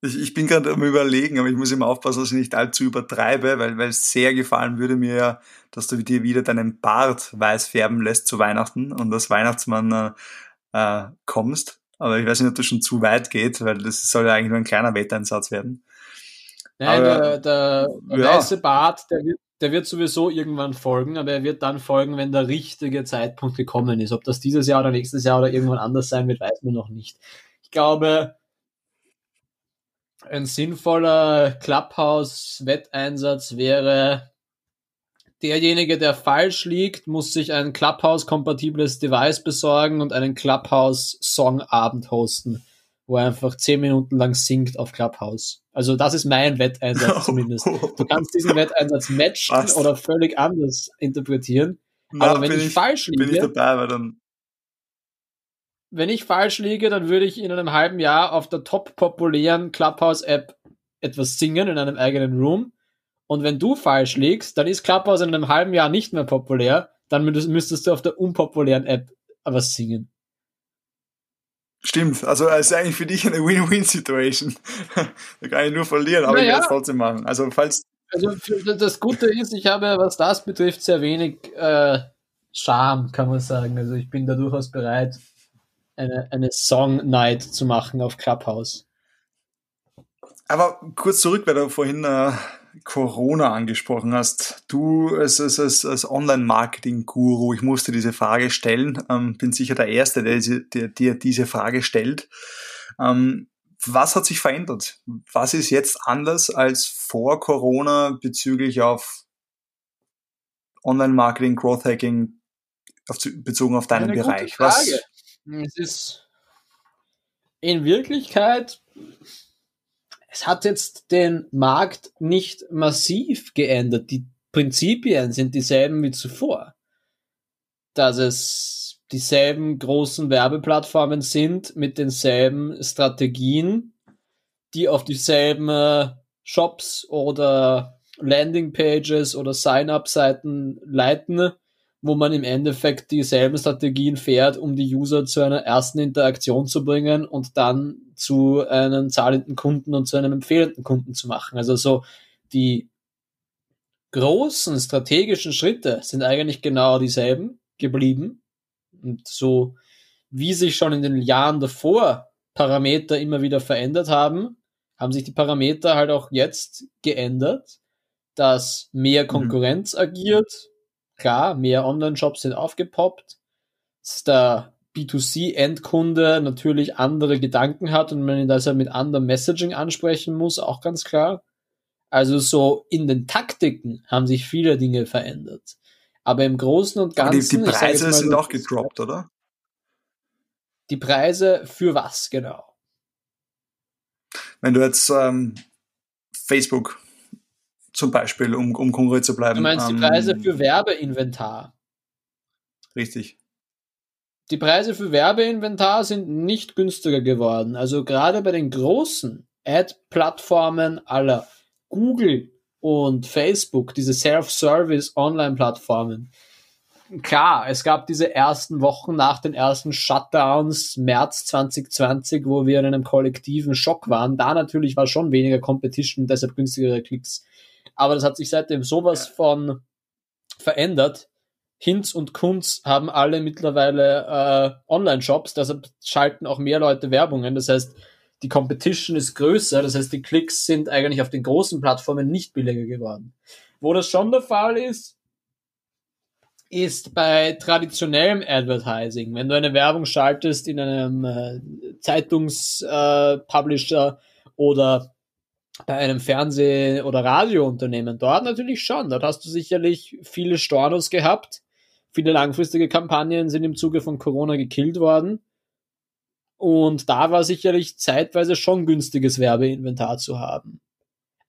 B: Ich, ich bin gerade am überlegen, aber ich muss immer aufpassen, dass ich nicht allzu übertreibe, weil, weil sehr gefallen würde mir ja, dass du dir wieder deinen Bart weiß färben lässt zu Weihnachten und als Weihnachtsmann äh, äh, kommst. Aber ich weiß nicht, ob das schon zu weit geht, weil das soll ja eigentlich nur ein kleiner Wetteinsatz werden.
A: Nein, aber, der, der, der ja. weiße Bart, der wird, der wird sowieso irgendwann folgen, aber er wird dann folgen, wenn der richtige Zeitpunkt gekommen ist. Ob das dieses Jahr oder nächstes Jahr oder irgendwann anders sein wird, weiß man noch nicht. Ich glaube, ein sinnvoller Clubhouse-Wetteinsatz wäre, derjenige, der falsch liegt, muss sich ein Clubhouse-kompatibles Device besorgen und einen Clubhouse-Songabend hosten, wo er einfach zehn Minuten lang singt auf Clubhouse. Also das ist mein Wetteinsatz zumindest. Du kannst diesen Wetteinsatz matchen Was? oder völlig anders interpretieren. Na, aber wenn ich, ich, falsch liege, bin ich dabei, weil dann wenn ich falsch liege, dann würde ich in einem halben Jahr auf der top populären Clubhouse-App etwas singen in einem eigenen Room. Und wenn du falsch liegst, dann ist Clubhouse in einem halben Jahr nicht mehr populär. Dann müsstest du auf der unpopulären App was singen.
B: Stimmt, also es ist eigentlich für dich eine Win-Win-Situation. da kann ich nur verlieren, aber naja. ich werde es trotzdem machen. Also falls.
A: Also das Gute ist, ich habe, was das betrifft, sehr wenig äh, Charme, kann man sagen. Also ich bin da durchaus bereit, eine, eine Song Night zu machen auf Clubhouse.
B: Aber kurz zurück, weil du vorhin äh, Corona angesprochen hast. Du als, als, als, Online-Marketing-Guru, ich musste diese Frage stellen, ähm, bin sicher der Erste, der, der dir diese Frage stellt. Ähm, was hat sich verändert? Was ist jetzt anders als vor Corona bezüglich auf Online-Marketing, Growth-Hacking, auf, bezogen auf deinen Eine Bereich? Was,
A: es ist in Wirklichkeit, es hat jetzt den Markt nicht massiv geändert. Die Prinzipien sind dieselben wie zuvor. Dass es dieselben großen Werbeplattformen sind mit denselben Strategien, die auf dieselben äh, Shops oder Landingpages oder Sign-up-Seiten leiten wo man im Endeffekt dieselben Strategien fährt, um die User zu einer ersten Interaktion zu bringen und dann zu einem zahlenden Kunden und zu einem empfehlenden Kunden zu machen. Also so die großen strategischen Schritte sind eigentlich genau dieselben geblieben. Und so wie sich schon in den Jahren davor Parameter immer wieder verändert haben, haben sich die Parameter halt auch jetzt geändert, dass mehr mhm. Konkurrenz mhm. agiert, klar, mehr Online-Shops sind aufgepoppt, dass der B2C-Endkunde natürlich andere Gedanken hat und man ihn deshalb mit anderem Messaging ansprechen muss, auch ganz klar. Also so in den Taktiken haben sich viele Dinge verändert. Aber im Großen und Ganzen.
B: die, die Preise mal, sind auch gedroppt, oder?
A: Die Preise für was genau?
B: Wenn du jetzt ähm, Facebook zum Beispiel, um, um konkret zu bleiben.
A: Du meinst die Preise ähm, für Werbeinventar?
B: Richtig.
A: Die Preise für Werbeinventar sind nicht günstiger geworden. Also gerade bei den großen Ad-Plattformen aller Google und Facebook, diese Self-Service Online-Plattformen. Klar, es gab diese ersten Wochen nach den ersten Shutdowns, März 2020, wo wir in einem kollektiven Schock waren. Da natürlich war schon weniger Competition, deshalb günstigere Klicks. Aber das hat sich seitdem sowas von verändert. Hinz und Kunz haben alle mittlerweile äh, Online-Shops, deshalb schalten auch mehr Leute Werbungen. Das heißt, die Competition ist größer, das heißt, die Klicks sind eigentlich auf den großen Plattformen nicht billiger geworden. Wo das schon der Fall ist, ist bei traditionellem Advertising. Wenn du eine Werbung schaltest in einem äh, Zeitungspublisher äh, oder bei einem Fernseh- oder Radiounternehmen dort natürlich schon. Dort hast du sicherlich viele Stornos gehabt. Viele langfristige Kampagnen sind im Zuge von Corona gekillt worden. Und da war sicherlich zeitweise schon günstiges Werbeinventar zu haben.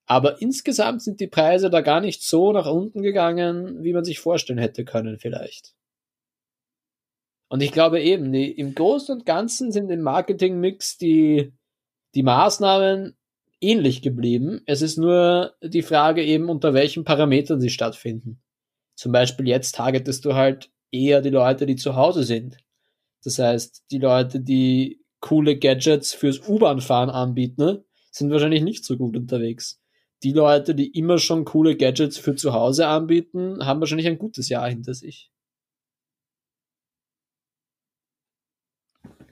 A: Aber insgesamt sind die Preise da gar nicht so nach unten gegangen, wie man sich vorstellen hätte können vielleicht. Und ich glaube eben, die, im Großen und Ganzen sind im Marketingmix die, die Maßnahmen ähnlich geblieben. Es ist nur die Frage eben, unter welchen Parametern sie stattfinden. Zum Beispiel jetzt targetest du halt eher die Leute, die zu Hause sind. Das heißt, die Leute, die coole Gadgets fürs U-Bahn-Fahren anbieten, sind wahrscheinlich nicht so gut unterwegs. Die Leute, die immer schon coole Gadgets für zu Hause anbieten, haben wahrscheinlich ein gutes Jahr hinter sich.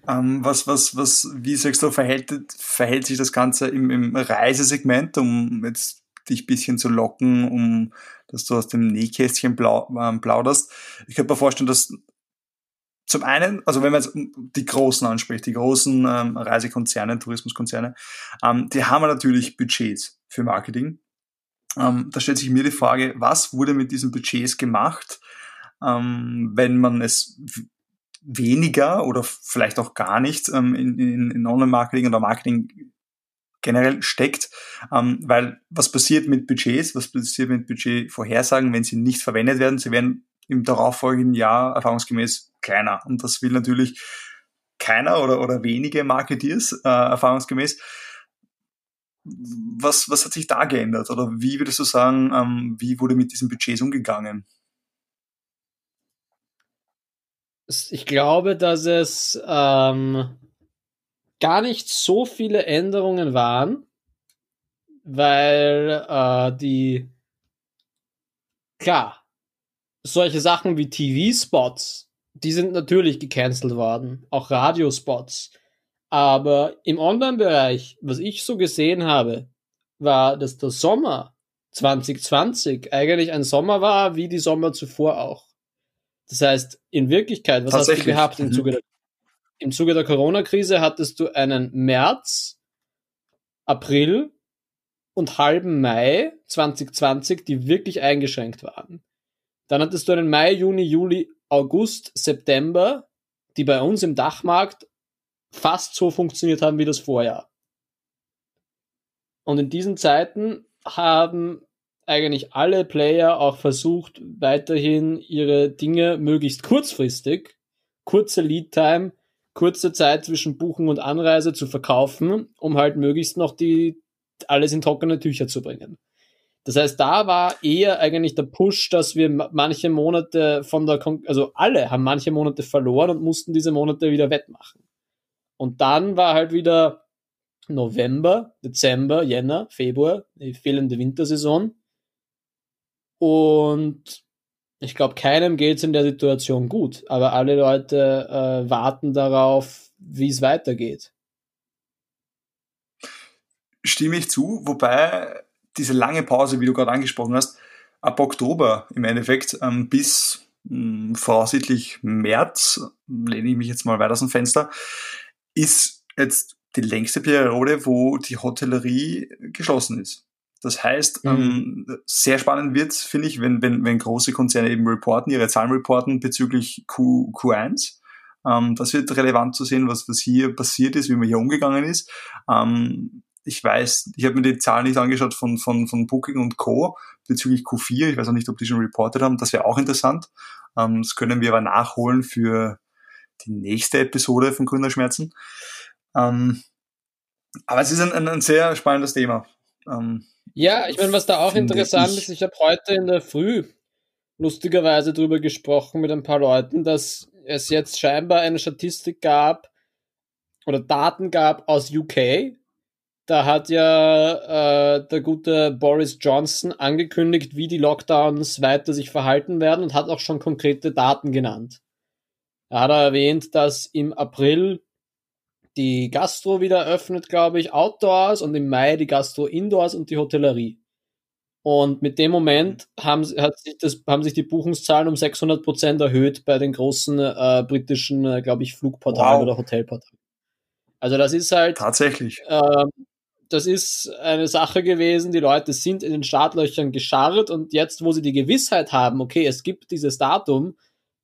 B: Ähm, was, was, was, wie sagst du, verhält, verhält sich das Ganze im, im Reisesegment, um jetzt dich bisschen zu locken, um dass du aus dem Nähkästchen blau, äh, plauderst. Ich könnte mir vorstellen, dass zum einen, also wenn man jetzt die Großen anspricht, die großen ähm, Reisekonzerne, Tourismuskonzerne, ähm, die haben natürlich Budgets für Marketing. Ähm, da stellt sich mir die Frage, was wurde mit diesen Budgets gemacht, ähm, wenn man es weniger oder vielleicht auch gar nicht ähm, in, in, in Online-Marketing oder Marketing generell steckt, ähm, weil was passiert mit Budgets, was passiert mit Budgetvorhersagen, wenn sie nicht verwendet werden? Sie werden im darauffolgenden Jahr erfahrungsgemäß kleiner und das will natürlich keiner oder, oder wenige Marketeers äh, erfahrungsgemäß. Was, was hat sich da geändert oder wie würdest du sagen, ähm, wie wurde mit diesen Budgets umgegangen?
A: Ich glaube, dass es ähm, gar nicht so viele Änderungen waren, weil äh, die klar solche Sachen wie TV-Spots, die sind natürlich gecancelt worden, auch Radiospots. Aber im Online-Bereich, was ich so gesehen habe, war, dass der Sommer 2020 eigentlich ein Sommer war, wie die Sommer zuvor auch. Das heißt, in Wirklichkeit, was hast du gehabt im mhm. Zuge der, im Zuge der Corona-Krise? Hattest du einen März, April und halben Mai 2020, die wirklich eingeschränkt waren. Dann hattest du einen Mai, Juni, Juli, August, September, die bei uns im Dachmarkt fast so funktioniert haben wie das Vorjahr. Und in diesen Zeiten haben eigentlich alle Player auch versucht, weiterhin ihre Dinge möglichst kurzfristig, kurze Lead Time, kurze Zeit zwischen Buchen und Anreise zu verkaufen, um halt möglichst noch die alles in trockene Tücher zu bringen. Das heißt, da war eher eigentlich der Push, dass wir manche Monate von der, Kon also alle haben manche Monate verloren und mussten diese Monate wieder wettmachen. Und dann war halt wieder November, Dezember, Jänner, Februar, die fehlende Wintersaison. Und ich glaube, keinem geht es in der Situation gut, aber alle Leute äh, warten darauf, wie es weitergeht.
B: Stimme ich zu, wobei diese lange Pause, wie du gerade angesprochen hast, ab Oktober im Endeffekt ähm, bis mh, hm, voraussichtlich März, lehne ich mich jetzt mal weiter aus dem Fenster, ist jetzt die längste Periode, wo die Hotellerie geschlossen ist. Das heißt, mhm. ähm, sehr spannend wird finde ich, wenn, wenn, wenn große Konzerne eben reporten, ihre Zahlen reporten bezüglich Q, Q1. Ähm, das wird relevant zu sehen, was, was hier passiert ist, wie man hier umgegangen ist. Ähm, ich weiß, ich habe mir die Zahlen nicht angeschaut von, von, von Booking und Co. bezüglich Q4. Ich weiß auch nicht, ob die schon reportet haben. Das wäre auch interessant. Ähm, das können wir aber nachholen für die nächste Episode von Gründerschmerzen. Ähm, aber es ist ein, ein, ein sehr spannendes Thema.
A: Ähm, ja, ich meine, was da auch interessant ich. ist, ich habe heute in der Früh lustigerweise darüber gesprochen mit ein paar Leuten, dass es jetzt scheinbar eine Statistik gab oder Daten gab aus UK. Da hat ja äh, der gute Boris Johnson angekündigt, wie die Lockdowns weiter sich verhalten werden und hat auch schon konkrete Daten genannt. Er hat erwähnt, dass im April die Gastro wieder öffnet, glaube ich, Outdoors und im Mai die Gastro Indoors und die Hotellerie. Und mit dem Moment haben, hat sich das, haben sich die Buchungszahlen um 600 Prozent erhöht bei den großen äh, britischen, äh, glaube ich, Flugportalen wow. oder Hotelportalen. Also das ist halt
B: tatsächlich.
A: Äh, das ist eine Sache gewesen. Die Leute sind in den Startlöchern gescharrt und jetzt, wo sie die Gewissheit haben, okay, es gibt dieses Datum,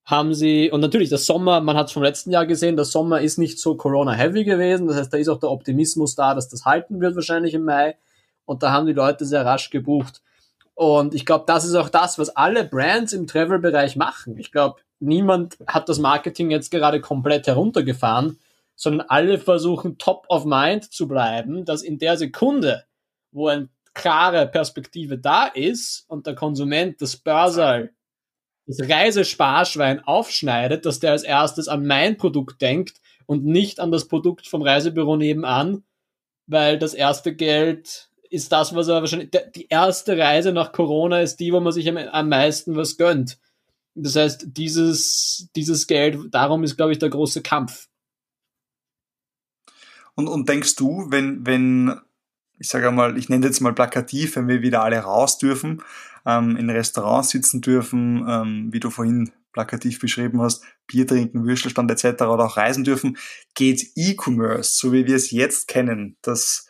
A: haben sie, und natürlich der Sommer, man hat es vom letzten Jahr gesehen, der Sommer ist nicht so Corona-heavy gewesen, das heißt, da ist auch der Optimismus da, dass das halten wird wahrscheinlich im Mai und da haben die Leute sehr rasch gebucht. Und ich glaube, das ist auch das, was alle Brands im Travel-Bereich machen. Ich glaube, niemand hat das Marketing jetzt gerade komplett heruntergefahren, sondern alle versuchen top of mind zu bleiben, dass in der Sekunde, wo eine klare Perspektive da ist und der Konsument das Börsal das Reisesparschwein aufschneidet, dass der als erstes an mein Produkt denkt und nicht an das Produkt vom Reisebüro nebenan, weil das erste Geld ist das, was er wahrscheinlich, die erste Reise nach Corona ist die, wo man sich am, meisten was gönnt. Das heißt, dieses, dieses Geld, darum ist, glaube ich, der große Kampf.
B: Und, und denkst du, wenn, wenn ich sage mal, ich nenne jetzt mal plakativ, wenn wir wieder alle raus dürfen, ähm, in Restaurants sitzen dürfen, ähm, wie du vorhin plakativ beschrieben hast, Bier trinken, Würstelstand etc. oder auch reisen dürfen, geht E-Commerce, so wie wir es jetzt kennen, dass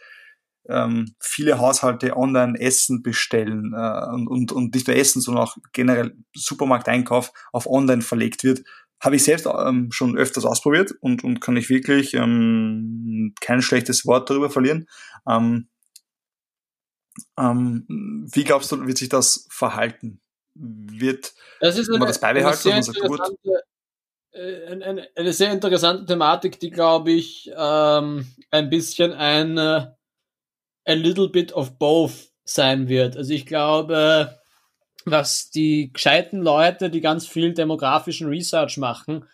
B: ähm, viele Haushalte online Essen bestellen äh, und, und, und nicht nur Essen, sondern auch generell Supermarkteinkauf auf online verlegt wird, habe ich selbst ähm, schon öfters ausprobiert und, und kann ich wirklich ähm, kein schlechtes Wort darüber verlieren. Ähm, ähm, wie glaubst du, wird sich das verhalten? Wird
A: das ist eine,
B: man das beibehalten
A: eine, sehr gut? Äh, eine, eine, sehr interessante Thematik, die, glaube ich, ähm, ein bisschen ein äh, a little bit of both sein wird. Also ich glaube, was die gescheiten Leute, die ganz viel demografischen Research machen,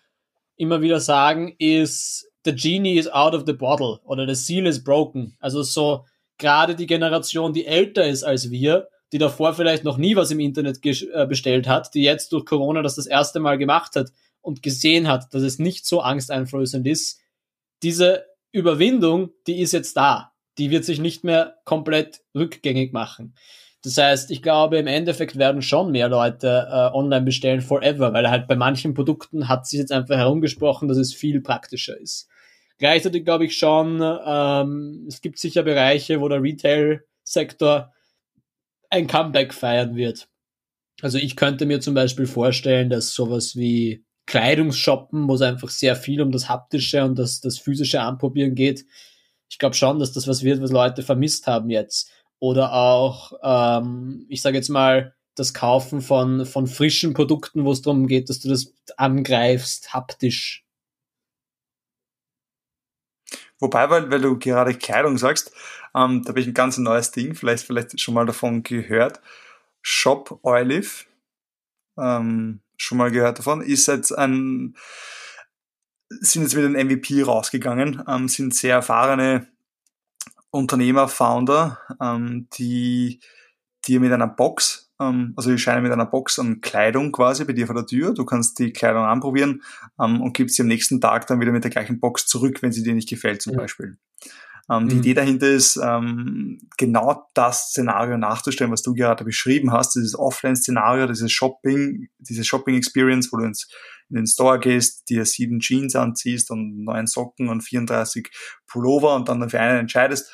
A: immer wieder sagen, ist, the genie is out of the bottle oder the seal is broken. Also so gerade die Generation, die älter ist als wir, die davor vielleicht noch nie was im Internet äh, bestellt hat, die jetzt durch Corona das das erste Mal gemacht hat und gesehen hat, dass es nicht so angsteinflößend ist, diese Überwindung, die ist jetzt da. Die wird sich nicht mehr komplett rückgängig machen. Das heißt, ich glaube, im Endeffekt werden schon mehr Leute äh, online bestellen forever, weil halt bei manchen Produkten hat sich jetzt einfach herumgesprochen, dass es viel praktischer ist. Gleichzeitig glaube ich schon, ähm, es gibt sicher Bereiche, wo der Retail-Sektor ein Comeback feiern wird. Also ich könnte mir zum Beispiel vorstellen, dass sowas wie Kleidungsshoppen, wo es einfach sehr viel um das haptische und das, das physische Anprobieren geht, ich glaube schon, dass das was wird, was Leute vermisst haben jetzt oder auch, ähm, ich sage jetzt mal, das Kaufen von, von frischen Produkten, wo es darum geht, dass du das angreifst, haptisch.
B: Wobei, weil, weil du gerade Kleidung sagst, ähm, da habe ich ein ganz neues Ding, vielleicht, vielleicht schon mal davon gehört. Shop Olive, ähm, schon mal gehört davon, ist jetzt ein, sind jetzt mit einem MVP rausgegangen, ähm, sind sehr erfahrene Unternehmer, Founder, ähm, die dir mit einer Box, also die scheinen mit einer Box an Kleidung quasi bei dir vor der Tür. Du kannst die Kleidung anprobieren ähm, und gibst sie am nächsten Tag dann wieder mit der gleichen Box zurück, wenn sie dir nicht gefällt zum mhm. Beispiel. Ähm, die mhm. Idee dahinter ist, ähm, genau das Szenario nachzustellen, was du gerade beschrieben hast, dieses Offline-Szenario, dieses Shopping, diese Shopping-Experience, wo du ins, in den Store gehst, dir sieben Jeans anziehst und neun Socken und 34 Pullover und dann für einen entscheidest,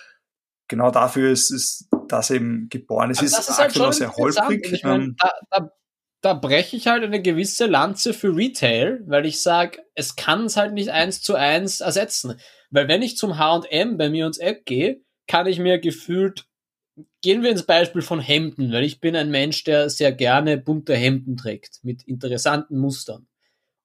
B: genau dafür ist, ist das eben geboren. Ist, ist halt schon sehr holprig.
A: Ich mein, da, da, da breche ich halt eine gewisse Lanze für Retail, weil ich sage, es kann es halt nicht eins zu eins ersetzen. Weil wenn ich zum H&M bei mir ins Eck gehe, kann ich mir gefühlt, gehen wir ins Beispiel von Hemden, weil ich bin ein Mensch, der sehr gerne bunte Hemden trägt, mit interessanten Mustern.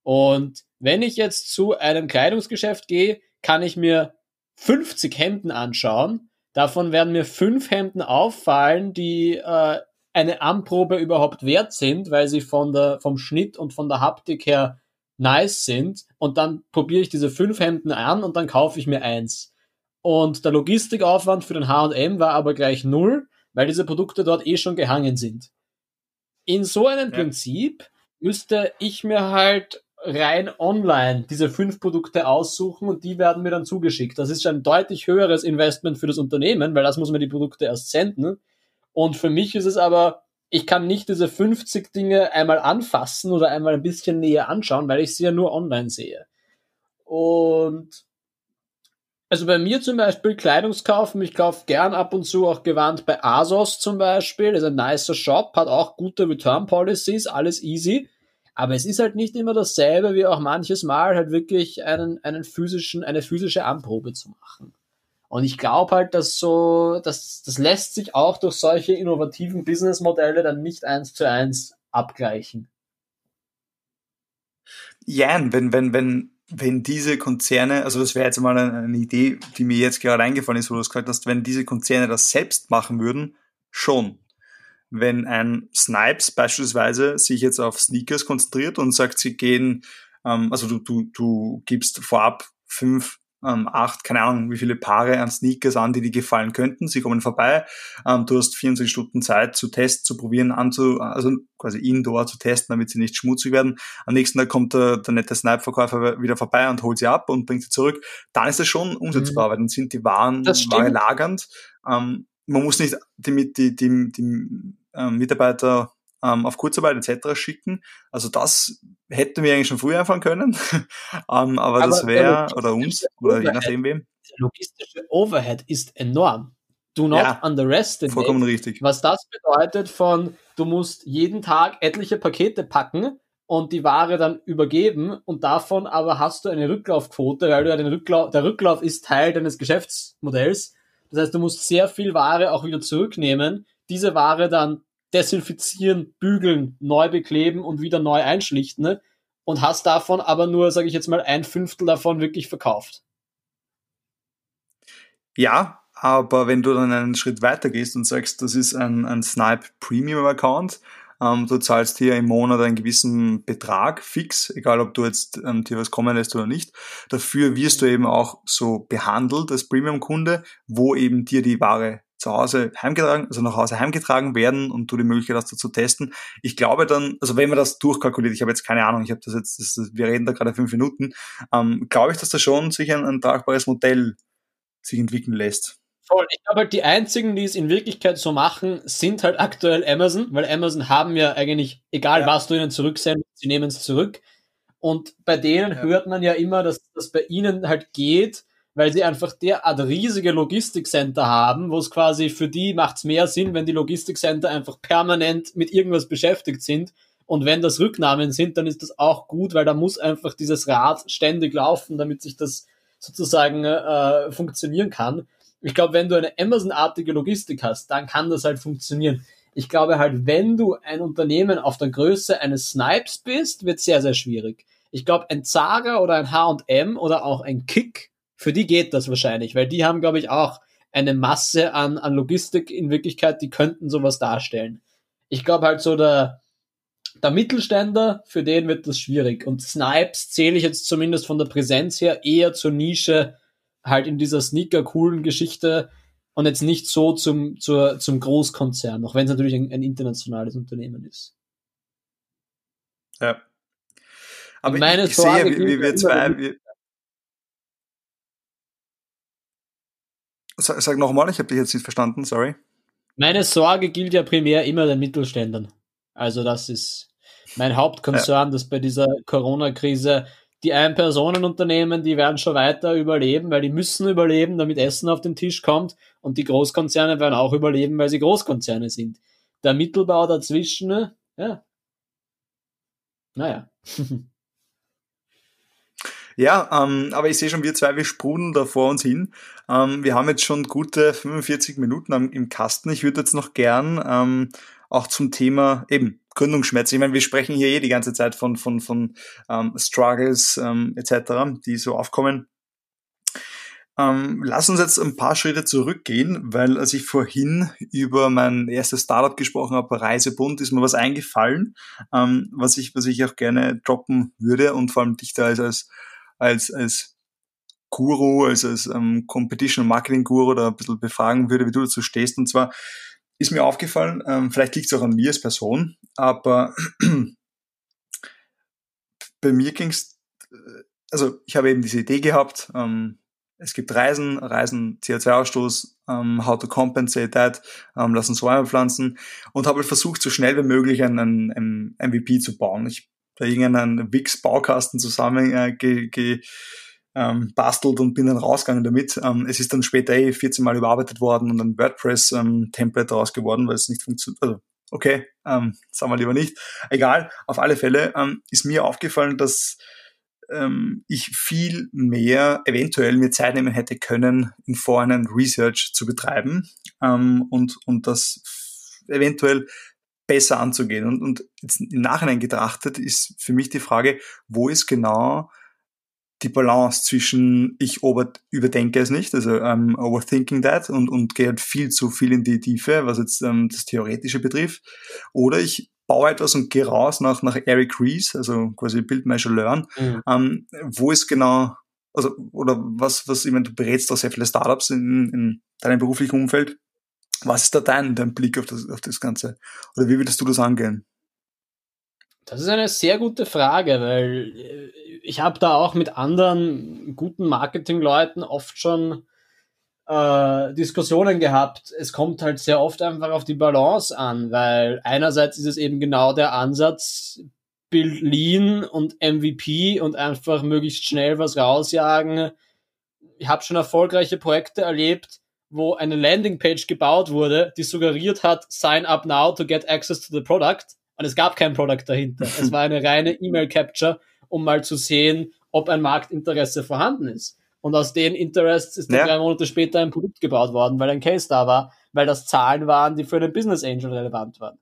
A: Und wenn ich jetzt zu einem Kleidungsgeschäft gehe, kann ich mir 50 Hemden anschauen Davon werden mir fünf Hemden auffallen, die äh, eine Anprobe überhaupt wert sind, weil sie von der, vom Schnitt und von der Haptik her nice sind. Und dann probiere ich diese fünf Hemden an und dann kaufe ich mir eins. Und der Logistikaufwand für den H&M war aber gleich null, weil diese Produkte dort eh schon gehangen sind. In so einem ja. Prinzip müsste ich mir halt rein online diese fünf Produkte aussuchen und die werden mir dann zugeschickt. Das ist ein deutlich höheres Investment für das Unternehmen, weil das muss man die Produkte erst senden. Und für mich ist es aber, ich kann nicht diese 50 Dinge einmal anfassen oder einmal ein bisschen näher anschauen, weil ich sie ja nur online sehe. Und also bei mir zum Beispiel Kleidungskaufen, ich kaufe gern ab und zu auch gewandt bei ASOS zum Beispiel, ist ein nicer Shop, hat auch gute Return Policies, alles easy. Aber es ist halt nicht immer dasselbe, wie auch manches Mal halt wirklich einen, einen physischen, eine physische Anprobe zu machen. Und ich glaube halt, dass so, dass, das lässt sich auch durch solche innovativen Businessmodelle dann nicht eins zu eins abgleichen.
B: Ja, wenn, wenn, wenn, wenn diese Konzerne, also das wäre jetzt mal eine, eine, Idee, die mir jetzt gerade eingefallen ist, wo du es gesagt hast, wenn diese Konzerne das selbst machen würden, schon wenn ein Snipes beispielsweise sich jetzt auf Sneakers konzentriert und sagt, sie gehen, ähm, also du, du, du gibst vorab fünf ähm, acht, keine Ahnung, wie viele Paare an Sneakers an, die dir gefallen könnten. Sie kommen vorbei. Ähm, du hast 24 Stunden Zeit zu testen, zu probieren, anzu, also quasi indoor zu testen, damit sie nicht schmutzig werden. Am nächsten Tag kommt der, der nette Snipe-Verkäufer wieder vorbei und holt sie ab und bringt sie zurück. Dann ist das schon umsetzbar, mhm. weil dann sind die Waren, Ware lagernd. Ähm, man muss nicht die, die, die, die ähm, Mitarbeiter ähm, auf Kurzarbeit etc. schicken. Also das hätten wir eigentlich schon früher einfahren können, ähm, aber, aber, das wäre, oder uns, oder je nachdem wem.
A: Der logistische Overhead ist enorm. Do not ja, underestimate.
B: Vollkommen richtig.
A: Was das bedeutet von, du musst jeden Tag etliche Pakete packen und die Ware dann übergeben und davon aber hast du eine Rücklaufquote, weil du ja den Rücklauf, der Rücklauf ist Teil deines Geschäftsmodells. Das heißt, du musst sehr viel Ware auch wieder zurücknehmen, diese Ware dann desinfizieren, bügeln, neu bekleben und wieder neu einschlichten ne? und hast davon aber nur, sage ich jetzt mal, ein Fünftel davon wirklich verkauft.
B: Ja, aber wenn du dann einen Schritt weiter gehst und sagst, das ist ein, ein Snipe Premium Account, ähm, du zahlst hier im Monat einen gewissen Betrag fix, egal ob du jetzt ähm, dir was kommen lässt oder nicht. Dafür wirst du eben auch so behandelt als Premium-Kunde, wo eben dir die Ware zu Hause heimgetragen, also nach Hause heimgetragen werden und du die Möglichkeit hast, da zu testen. Ich glaube dann, also wenn man das durchkalkuliert, ich habe jetzt keine Ahnung, ich habe das jetzt, das, wir reden da gerade fünf Minuten, ähm, glaube ich, dass da schon sich ein, ein tragbares Modell sich entwickeln lässt.
A: Voll. Ich glaube halt, die einzigen, die es in Wirklichkeit so machen, sind halt aktuell Amazon, weil Amazon haben ja eigentlich, egal ja. was du ihnen zurücksendest, sie nehmen es zurück. Und bei denen ja. hört man ja immer, dass das bei ihnen halt geht, weil sie einfach derart riesige Logistikcenter haben, wo es quasi für die macht es mehr Sinn, wenn die Logistikcenter einfach permanent mit irgendwas beschäftigt sind. Und wenn das Rücknahmen sind, dann ist das auch gut, weil da muss einfach dieses Rad ständig laufen, damit sich das sozusagen äh, funktionieren kann. Ich glaube, wenn du eine Amazon-artige Logistik hast, dann kann das halt funktionieren. Ich glaube halt, wenn du ein Unternehmen auf der Größe eines Snipes bist, wird sehr, sehr schwierig. Ich glaube, ein Zara oder ein H&M oder auch ein Kick für die geht das wahrscheinlich, weil die haben, glaube ich, auch eine Masse an, an Logistik in Wirklichkeit, die könnten sowas darstellen. Ich glaube halt so der, der Mittelständler, für den wird das schwierig. Und Snipes zähle ich jetzt zumindest von der Präsenz her eher zur Nische, halt in dieser sneaker-coolen Geschichte und jetzt nicht so zum, zur, zum Großkonzern, auch wenn es natürlich ein, ein, internationales Unternehmen ist.
B: Ja. Aber meine ich, ich sehe, wie, wie wir zwei, wir, Sag, sag nochmal, ich habe dich jetzt nicht verstanden, sorry.
A: Meine Sorge gilt ja primär immer den Mittelständern. Also das ist mein Hauptkonzern, ja. dass bei dieser Corona-Krise die Ein-Personen-Unternehmen, die werden schon weiter überleben, weil die müssen überleben, damit Essen auf den Tisch kommt. Und die Großkonzerne werden auch überleben, weil sie Großkonzerne sind. Der Mittelbau dazwischen, ne? ja. Naja.
B: Ja, ähm, aber ich sehe schon, wir zwei, wir sprudeln da vor uns hin. Ähm, wir haben jetzt schon gute 45 Minuten am, im Kasten. Ich würde jetzt noch gern ähm, auch zum Thema eben Gründungsschmerzen. Ich meine, wir sprechen hier eh die ganze Zeit von, von, von ähm, Struggles ähm, etc., die so aufkommen. Ähm, lass uns jetzt ein paar Schritte zurückgehen, weil als ich vorhin über mein erstes Startup gesprochen habe, Reisebund, ist mir was eingefallen, ähm, was ich, was ich auch gerne droppen würde und vor allem dich da als, als als, als Guru, als, als ähm, Competition Marketing Guru da ein bisschen befragen würde, wie du dazu stehst. Und zwar ist mir aufgefallen, ähm, vielleicht liegt es auch an mir als Person, aber bei mir ging es, äh, also ich habe eben diese Idee gehabt, ähm, es gibt Reisen, Reisen, CO2-Ausstoß, ähm, how to compensate that, ähm, lass uns Bäume pflanzen und habe versucht, so schnell wie möglich einen, einen MVP zu bauen. Ich da irgendeinen Wix-Baukasten zusammen äh, ge, ge, ähm, bastelt und bin dann rausgegangen damit. Ähm, es ist dann später eh 14 Mal überarbeitet worden und ein WordPress-Template ähm, daraus geworden, weil es nicht funktioniert. Also, okay, ähm, sagen wir lieber nicht. Egal, auf alle Fälle ähm, ist mir aufgefallen, dass ähm, ich viel mehr eventuell mir Zeit nehmen hätte können, in Vorhinein Research zu betreiben ähm, und, und das eventuell besser anzugehen. Und, und jetzt im Nachhinein getrachtet ist für mich die Frage, wo ist genau die Balance zwischen ich ober, überdenke es nicht, also I'm overthinking that und, und gehe halt viel zu viel in die Tiefe, was jetzt ähm, das Theoretische betrifft, oder ich baue etwas und gehe raus nach, nach Eric Ries, also quasi Build, Measure, Learn. Mhm. Ähm, wo ist genau also, oder was, was, ich meine, du berätst da sehr viele Startups in, in deinem beruflichen Umfeld. Was ist da dein, dein Blick auf das, auf das Ganze? Oder wie würdest du das angehen?
A: Das ist eine sehr gute Frage, weil äh, ich habe da auch mit anderen guten Marketingleuten oft schon äh, Diskussionen gehabt. Es kommt halt sehr oft einfach auf die Balance an, weil einerseits ist es eben genau der Ansatz, Build Lean und MVP und einfach möglichst schnell was rausjagen. Ich habe schon erfolgreiche Projekte erlebt, wo eine Landingpage gebaut wurde, die suggeriert hat, sign up now to get access to the product. Und es gab kein Product dahinter. es war eine reine E-Mail-Capture, um mal zu sehen, ob ein Marktinteresse vorhanden ist. Und aus den Interests ist dann ja. drei Monate später ein Produkt gebaut worden, weil ein Case da war, weil das Zahlen waren, die für einen Business Angel relevant waren.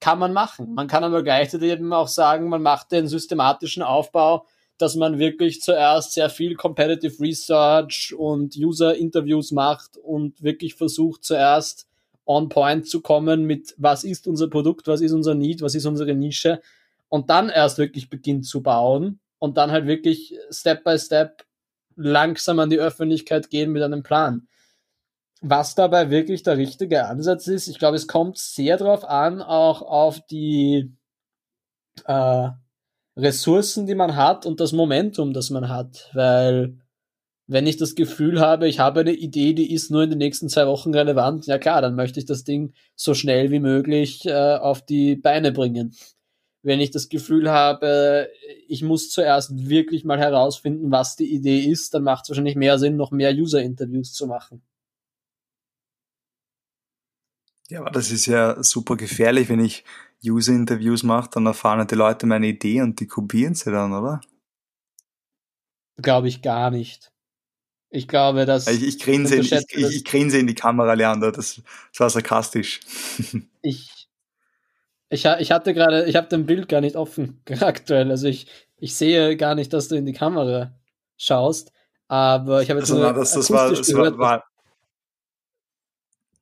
A: Kann man machen. Man kann aber gleichzeitig eben auch sagen, man macht den systematischen Aufbau, dass man wirklich zuerst sehr viel Competitive Research und User Interviews macht und wirklich versucht zuerst on point zu kommen mit, was ist unser Produkt, was ist unser Need, was ist unsere Nische und dann erst wirklich beginnt zu bauen und dann halt wirklich Step by Step langsam an die Öffentlichkeit gehen mit einem Plan. Was dabei wirklich der richtige Ansatz ist, ich glaube, es kommt sehr darauf an, auch auf die äh, Ressourcen, die man hat und das Momentum, das man hat, weil wenn ich das Gefühl habe, ich habe eine Idee, die ist nur in den nächsten zwei Wochen relevant, ja klar, dann möchte ich das Ding so schnell wie möglich äh, auf die Beine bringen wenn ich das Gefühl habe, ich muss zuerst wirklich mal herausfinden, was die Idee ist, dann macht es wahrscheinlich mehr Sinn, noch mehr User-Interviews zu machen.
B: Ja, aber das ist ja super gefährlich, wenn ich User-Interviews mache, dann erfahren die Leute meine Idee und die kopieren sie dann, oder?
A: Glaube ich gar nicht. Ich glaube, dass.
B: Ich, ich, grinse, ich, ich, ich, grinse in die Kamera, Leander, das, das war sarkastisch.
A: Ich, ich, ich hatte gerade, ich habe dein Bild gar nicht offen aktuell. Also ich, ich sehe gar nicht, dass du in die Kamera schaust. Aber ich habe jetzt
B: also, nur das, das war, das gehört, war,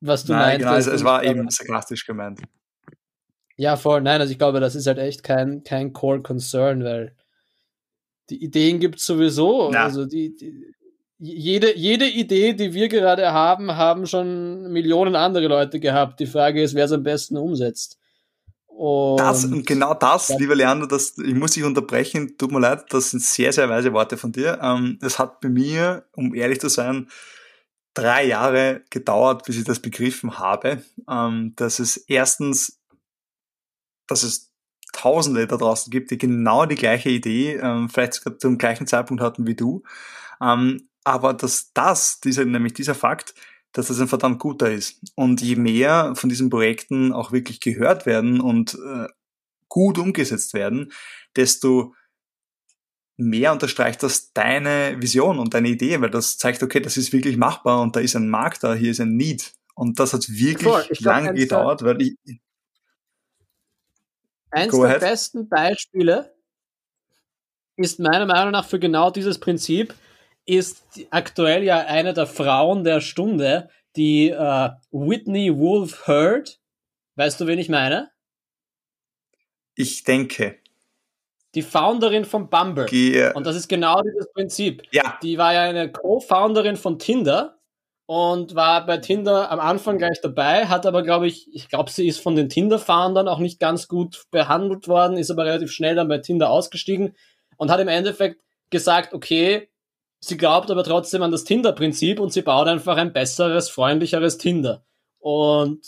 A: was du
B: nein, Genau, es, es war eben sarkastisch gemeint.
A: Ja, voll. Nein, also ich glaube, das ist halt echt kein, kein Core Concern, weil die Ideen gibt es sowieso. Ja. Also die, die, jede, jede Idee, die wir gerade haben, haben schon Millionen andere Leute gehabt. Die Frage ist, wer es am besten umsetzt.
B: Und das, und genau das, ja. lieber Leander, das, ich muss dich unterbrechen, tut mir leid, das sind sehr, sehr weise Worte von dir. Ähm, es hat bei mir, um ehrlich zu sein, drei Jahre gedauert, bis ich das begriffen habe, ähm, dass es erstens, dass es Tausende da draußen gibt, die genau die gleiche Idee, ähm, vielleicht sogar zum gleichen Zeitpunkt hatten wie du, ähm, aber dass das, dieser, nämlich dieser Fakt, dass das ein verdammt guter ist. Und je mehr von diesen Projekten auch wirklich gehört werden und äh, gut umgesetzt werden, desto mehr unterstreicht das deine Vision und deine Idee, weil das zeigt, okay, das ist wirklich machbar und da ist ein Markt da, hier ist ein Need. Und das hat wirklich lange gedauert, weil ich.
A: Eins der besten Beispiele ist meiner Meinung nach für genau dieses Prinzip, ist aktuell ja eine der Frauen der Stunde, die äh, Whitney Wolf Heard. Weißt du, wen ich meine?
B: Ich denke.
A: Die Founderin von Bumble.
B: Die,
A: und das ist genau dieses Prinzip.
B: Ja.
A: Die war ja eine Co-Founderin von Tinder und war bei Tinder am Anfang gleich dabei, hat aber, glaube ich, ich glaube, sie ist von den Tinder-Foundern auch nicht ganz gut behandelt worden, ist aber relativ schnell dann bei Tinder ausgestiegen und hat im Endeffekt gesagt, okay, Sie glaubt aber trotzdem an das Tinder-Prinzip und sie baut einfach ein besseres, freundlicheres Tinder. Und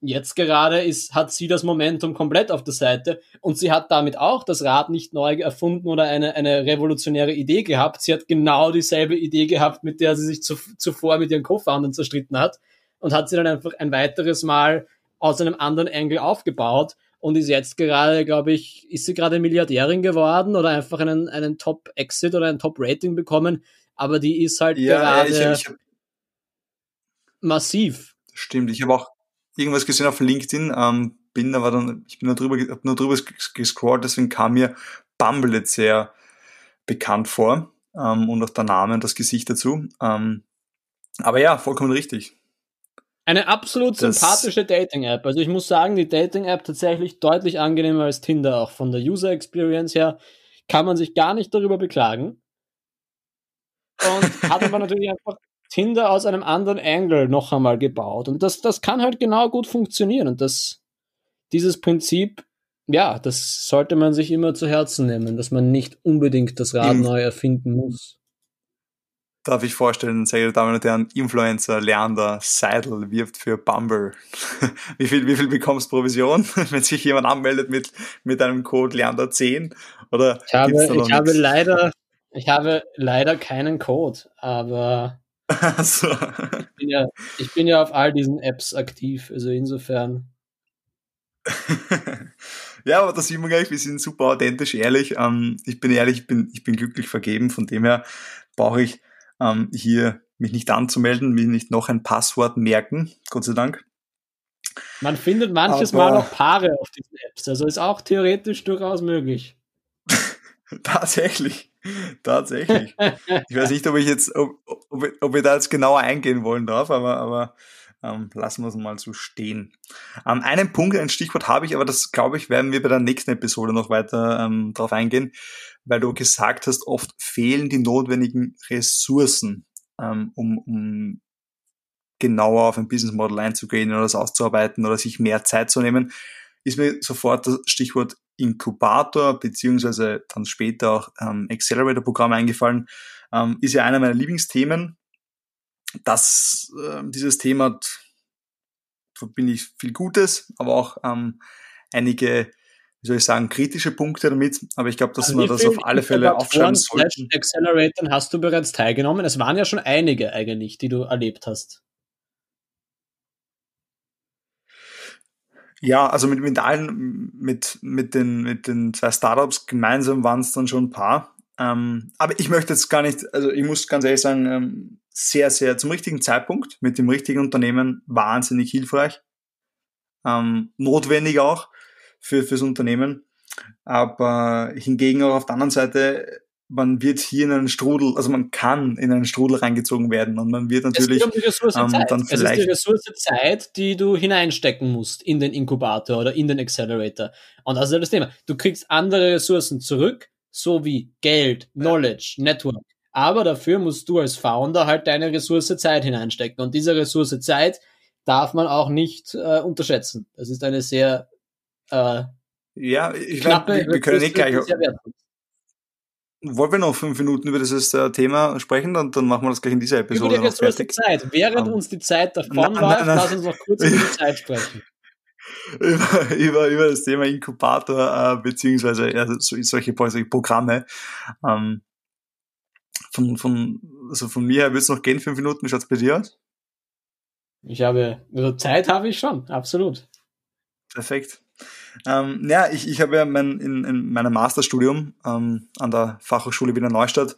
A: jetzt gerade ist, hat sie das Momentum komplett auf der Seite und sie hat damit auch das Rad nicht neu erfunden oder eine, eine revolutionäre Idee gehabt. Sie hat genau dieselbe Idee gehabt, mit der sie sich zu, zuvor mit ihren Co-Foundern zerstritten hat und hat sie dann einfach ein weiteres Mal aus einem anderen Angle aufgebaut und ist jetzt gerade, glaube ich, ist sie gerade Milliardärin geworden oder einfach einen, einen Top-Exit oder ein Top-Rating bekommen, aber die ist halt ja, gerade ich, ich, massiv.
B: Stimmt, ich habe auch irgendwas gesehen auf LinkedIn, ähm, bin aber dann, ich bin nur drüber, hab nur drüber gescrollt, deswegen kam mir Bumble jetzt sehr bekannt vor ähm, und auch der Name und das Gesicht dazu. Ähm, aber ja, vollkommen richtig.
A: Eine absolut das sympathische Dating-App. Also ich muss sagen, die Dating-App tatsächlich deutlich angenehmer als Tinder, auch von der User-Experience her. Kann man sich gar nicht darüber beklagen. und hat aber natürlich einfach Tinder aus einem anderen Angle noch einmal gebaut. Und das, das kann halt genau gut funktionieren. Und das, dieses Prinzip, ja, das sollte man sich immer zu Herzen nehmen, dass man nicht unbedingt das Rad neu erfinden muss
B: darf ich vorstellen, sehr geehrte Damen und Herren, Influencer Leander Seidel wirft für Bumble. wie viel, wie viel bekommst Provision, wenn sich jemand anmeldet mit, mit einem Code Leander10? Oder
A: ich habe, ich habe leider, ich habe leider keinen Code, aber so. ich, bin ja, ich bin ja auf all diesen Apps aktiv, also insofern.
B: ja, aber da sieht man gleich, wir sind super authentisch, ehrlich. Ähm, ich bin ehrlich, ich bin, ich bin glücklich vergeben, von dem her brauche ich ähm, hier mich nicht anzumelden, mich nicht noch ein Passwort merken, Gott sei Dank.
A: Man findet manches Aber, Mal noch Paare auf diesen Apps, also ist auch theoretisch durchaus möglich.
B: tatsächlich, tatsächlich. ich weiß nicht, ob ich jetzt, ob, ob, ob wir da jetzt genauer eingehen wollen drauf, aber, aber ähm, lassen wir es mal so stehen. Ähm, einen Punkt, ein Stichwort habe ich, aber das glaube ich, werden wir bei der nächsten Episode noch weiter ähm, drauf eingehen weil du gesagt hast, oft fehlen die notwendigen Ressourcen, ähm, um, um genauer auf ein Business Model einzugehen oder das auszuarbeiten oder sich mehr Zeit zu nehmen, ist mir sofort das Stichwort Inkubator beziehungsweise dann später auch ähm, Accelerator-Programm eingefallen. Ähm, ist ja einer meiner Lieblingsthemen. Das, äh, dieses Thema hat, verbinde ich viel Gutes, aber auch ähm, einige wie soll ich sagen, kritische Punkte damit, aber ich glaube, dass also wir das auf alle Fälle aufschreiben sollten.
A: Accelerator hast du bereits teilgenommen. Es waren ja schon einige eigentlich, die du erlebt hast.
B: Ja, also mit, mit allen, mit, mit, den, mit den zwei Startups gemeinsam waren es dann schon ein paar. Ähm, aber ich möchte jetzt gar nicht, also ich muss ganz ehrlich sagen, ähm, sehr, sehr zum richtigen Zeitpunkt mit dem richtigen Unternehmen wahnsinnig hilfreich. Ähm, notwendig auch für, fürs Unternehmen. Aber hingegen auch auf der anderen Seite, man wird hier in einen Strudel, also man kann in einen Strudel reingezogen werden und man wird natürlich
A: um ähm, dann vielleicht. Es ist die Ressource Zeit, die du hineinstecken musst in den Inkubator oder in den Accelerator. Und das ist ja das Thema. Du kriegst andere Ressourcen zurück, so wie Geld, Knowledge, Network. Aber dafür musst du als Founder halt deine Ressource Zeit hineinstecken. Und diese Ressource Zeit darf man auch nicht äh, unterschätzen. Das ist eine sehr
B: äh, ja, ich glaube, wir, wir können nicht gleich. Wollen wir noch fünf Minuten über dieses äh, Thema sprechen, dann, dann machen wir das gleich in dieser Episode.
A: Über die Ressource Zeit. Während um, uns die Zeit davon läuft, lass uns noch kurz über die Zeit sprechen.
B: über, über, über das Thema Inkubator, äh, beziehungsweise ja, so, solche, solche Programme. Ähm, von, von, also von mir her wird es noch gehen, fünf Minuten. Schaut es bei dir aus?
A: Ich habe, also Zeit habe ich schon, absolut.
B: Perfekt. Ähm, ja, ich, ich habe ja mein, in, in meinem Masterstudium ähm, an der Fachhochschule Wiener Neustadt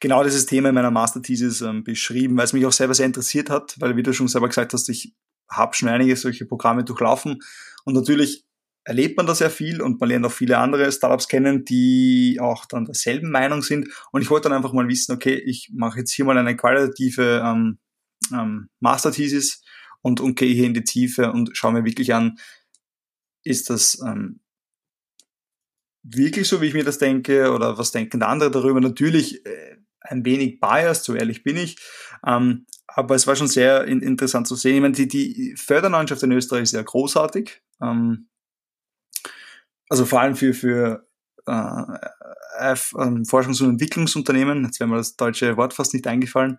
B: genau dieses Thema in meiner Masterthesis ähm, beschrieben, weil es mich auch selber sehr interessiert hat, weil wie du schon selber gesagt hast, ich habe schon einige solche Programme durchlaufen. Und natürlich erlebt man da sehr viel und man lernt auch viele andere Startups kennen, die auch dann derselben Meinung sind. Und ich wollte dann einfach mal wissen, okay, ich mache jetzt hier mal eine qualitative ähm, ähm, Masterthesis und, und gehe hier in die Tiefe und schaue mir wirklich an, ist das ähm, wirklich so, wie ich mir das denke, oder was denken andere darüber? Natürlich äh, ein wenig biased, so ehrlich bin ich. Ähm, aber es war schon sehr in, interessant zu sehen. Ich meine, die, die Förderlandschaft in Österreich ist ja großartig. Ähm, also vor allem für, für äh, ähm, Forschungs- und Entwicklungsunternehmen, jetzt wäre mir das deutsche Wort fast nicht eingefallen.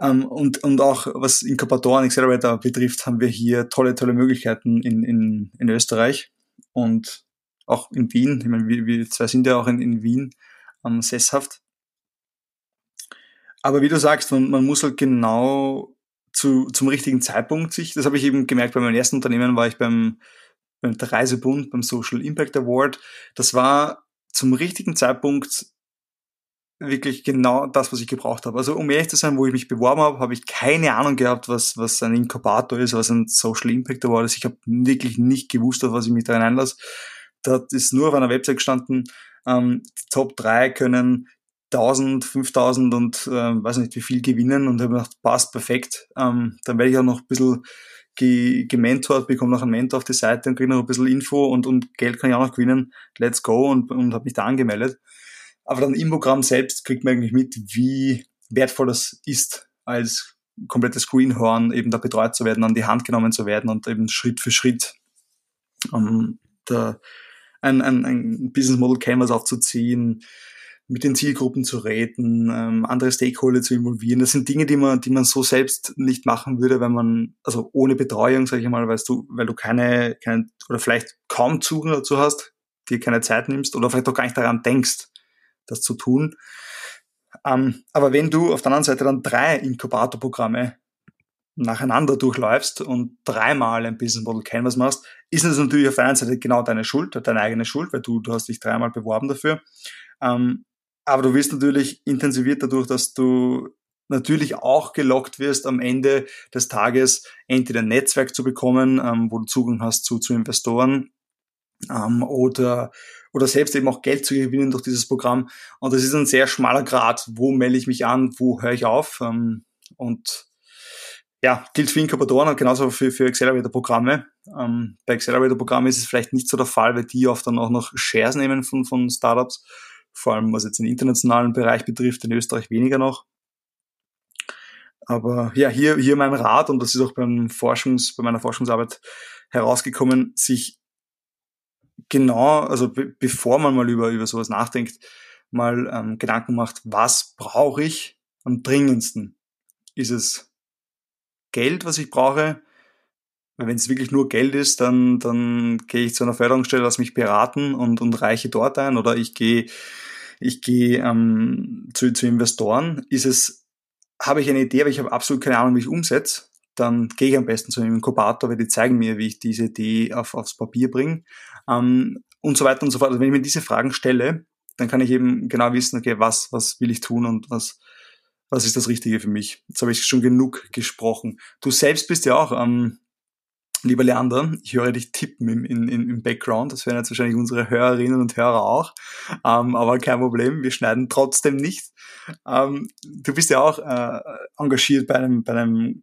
B: Ähm, und, und auch was Inkubatoren, Accelerator betrifft, haben wir hier tolle, tolle Möglichkeiten in, in, in Österreich und auch in Wien. Ich meine, wir, wir zwei sind ja auch in, in Wien ähm, sesshaft. Aber wie du sagst, man, man muss halt genau zu, zum richtigen Zeitpunkt sich, das habe ich eben gemerkt, bei meinem ersten Unternehmen war ich beim, beim Reisebund, beim Social Impact Award. Das war zum richtigen Zeitpunkt wirklich genau das, was ich gebraucht habe. Also um ehrlich zu sein, wo ich mich beworben habe, habe ich keine Ahnung gehabt, was, was ein Inkubator ist, was ein Social Impact Award ist. Ich habe wirklich nicht gewusst, auf was ich mich da einlasse. Da ist nur auf einer Website gestanden, ähm, die Top 3 können 1000, 5000 und äh, weiß nicht wie viel gewinnen und habe gedacht, passt perfekt. Ähm, dann werde ich auch noch ein bisschen ge gementort, bekomme noch einen Mentor auf die Seite und kriege noch ein bisschen Info und, und Geld kann ich auch noch gewinnen. Let's go und, und habe mich da angemeldet. Aber dann im Programm selbst kriegt man eigentlich mit, wie wertvoll das ist, als komplettes Greenhorn eben da betreut zu werden, an die Hand genommen zu werden und eben Schritt für Schritt um, da ein, ein, ein Business Model Canvas aufzuziehen, mit den Zielgruppen zu reden, ähm, andere Stakeholder zu involvieren. Das sind Dinge, die man, die man so selbst nicht machen würde, wenn man, also ohne Betreuung, sage ich mal, weil du, weil du keine, keine, oder vielleicht kaum Zugang dazu hast, dir keine Zeit nimmst oder vielleicht auch gar nicht daran denkst, das zu tun. Ähm, aber wenn du auf der anderen Seite dann drei Inkubatorprogramme nacheinander durchläufst und dreimal ein Business Model Canvas machst, ist es natürlich auf der einen Seite genau deine Schuld, deine eigene Schuld, weil du, du hast dich dreimal beworben dafür. Ähm, aber du wirst natürlich intensiviert dadurch, dass du natürlich auch gelockt wirst, am Ende des Tages entweder ein Netzwerk zu bekommen, ähm, wo du Zugang hast zu, zu Investoren ähm, oder, oder selbst eben auch Geld zu gewinnen durch dieses Programm. Und das ist ein sehr schmaler Grad. Wo melde ich mich an? Wo höre ich auf? Ähm, und ja, gilt für Inkubatoren und genauso für, für Accelerator-Programme. Ähm, bei Accelerator-Programmen ist es vielleicht nicht so der Fall, weil die oft dann auch noch Shares nehmen von, von Startups. Vor allem, was jetzt den internationalen Bereich betrifft, in Österreich weniger noch. Aber ja, hier, hier mein Rat, und das ist auch beim Forschungs, bei meiner Forschungsarbeit herausgekommen, sich genau, also be bevor man mal über, über sowas nachdenkt, mal ähm, Gedanken macht, was brauche ich am dringendsten? Ist es Geld, was ich brauche? Wenn es wirklich nur Geld ist, dann, dann gehe ich zu einer Förderungsstelle, lass mich beraten und, und reiche dort ein oder ich gehe ich gehe ähm, zu, zu Investoren. Ist es, habe ich eine Idee, aber ich habe absolut keine Ahnung, wie ich umsetze, dann gehe ich am besten zu einem Inkubator, weil die zeigen mir, wie ich diese Idee auf, aufs Papier bringe ähm, und so weiter und so fort. Also wenn ich mir diese Fragen stelle, dann kann ich eben genau wissen, okay, was, was will ich tun und was, was ist das Richtige für mich. Jetzt habe ich schon genug gesprochen. Du selbst bist ja auch, ähm, lieber Leander, ich höre dich tippen im, in, im Background. Das werden jetzt wahrscheinlich unsere Hörerinnen und Hörer auch. Ähm, aber kein Problem, wir schneiden trotzdem nicht. Ähm, du bist ja auch äh, engagiert bei einem, bei einem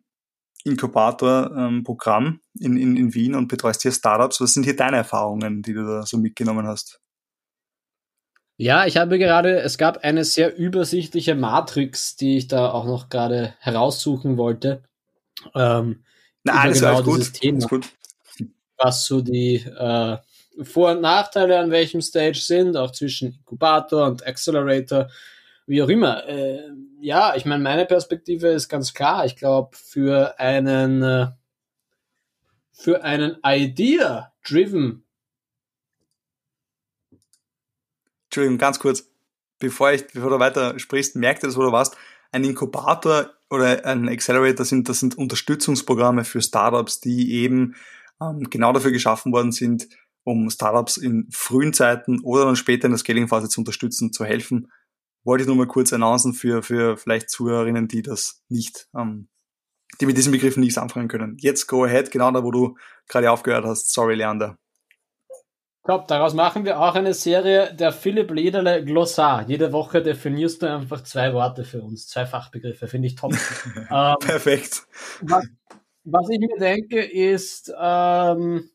B: Inkubator-Programm ähm, in, in, in Wien und betreust hier Startups. Was sind hier deine Erfahrungen, die du da so mitgenommen hast?
A: Ja, ich habe gerade, es gab eine sehr übersichtliche Matrix, die ich da auch noch gerade heraussuchen wollte. Ähm,
B: Nein, das genau dieses gut. Thema, gut.
A: was so die äh, Vor- und Nachteile an welchem Stage sind, auch zwischen Inkubator und Accelerator, wie auch immer. Äh, ja, ich meine, meine Perspektive ist ganz klar. Ich glaube, für einen äh, für einen Idea-driven
B: Entschuldigung, ganz kurz, bevor, ich, bevor du weiter sprichst, merkt ihr das, wo du warst, ein Inkubator oder ein Accelerator sind, das sind Unterstützungsprogramme für Startups, die eben ähm, genau dafür geschaffen worden sind, um Startups in frühen Zeiten oder dann später in der Scaling-Phase zu unterstützen, zu helfen. Wollte ich nur mal kurz announcen für, für vielleicht Zuhörerinnen, die das nicht, ähm, die mit diesen Begriffen nichts anfangen können. Jetzt go ahead, genau da, wo du gerade aufgehört hast. Sorry, Leander.
A: Top, daraus machen wir auch eine Serie der Philipp Lederle Glossar. Jede Woche definierst du einfach zwei Worte für uns, zwei Fachbegriffe, finde ich top.
B: ähm, Perfekt.
A: Was, was, ich mir denke, ist, ähm,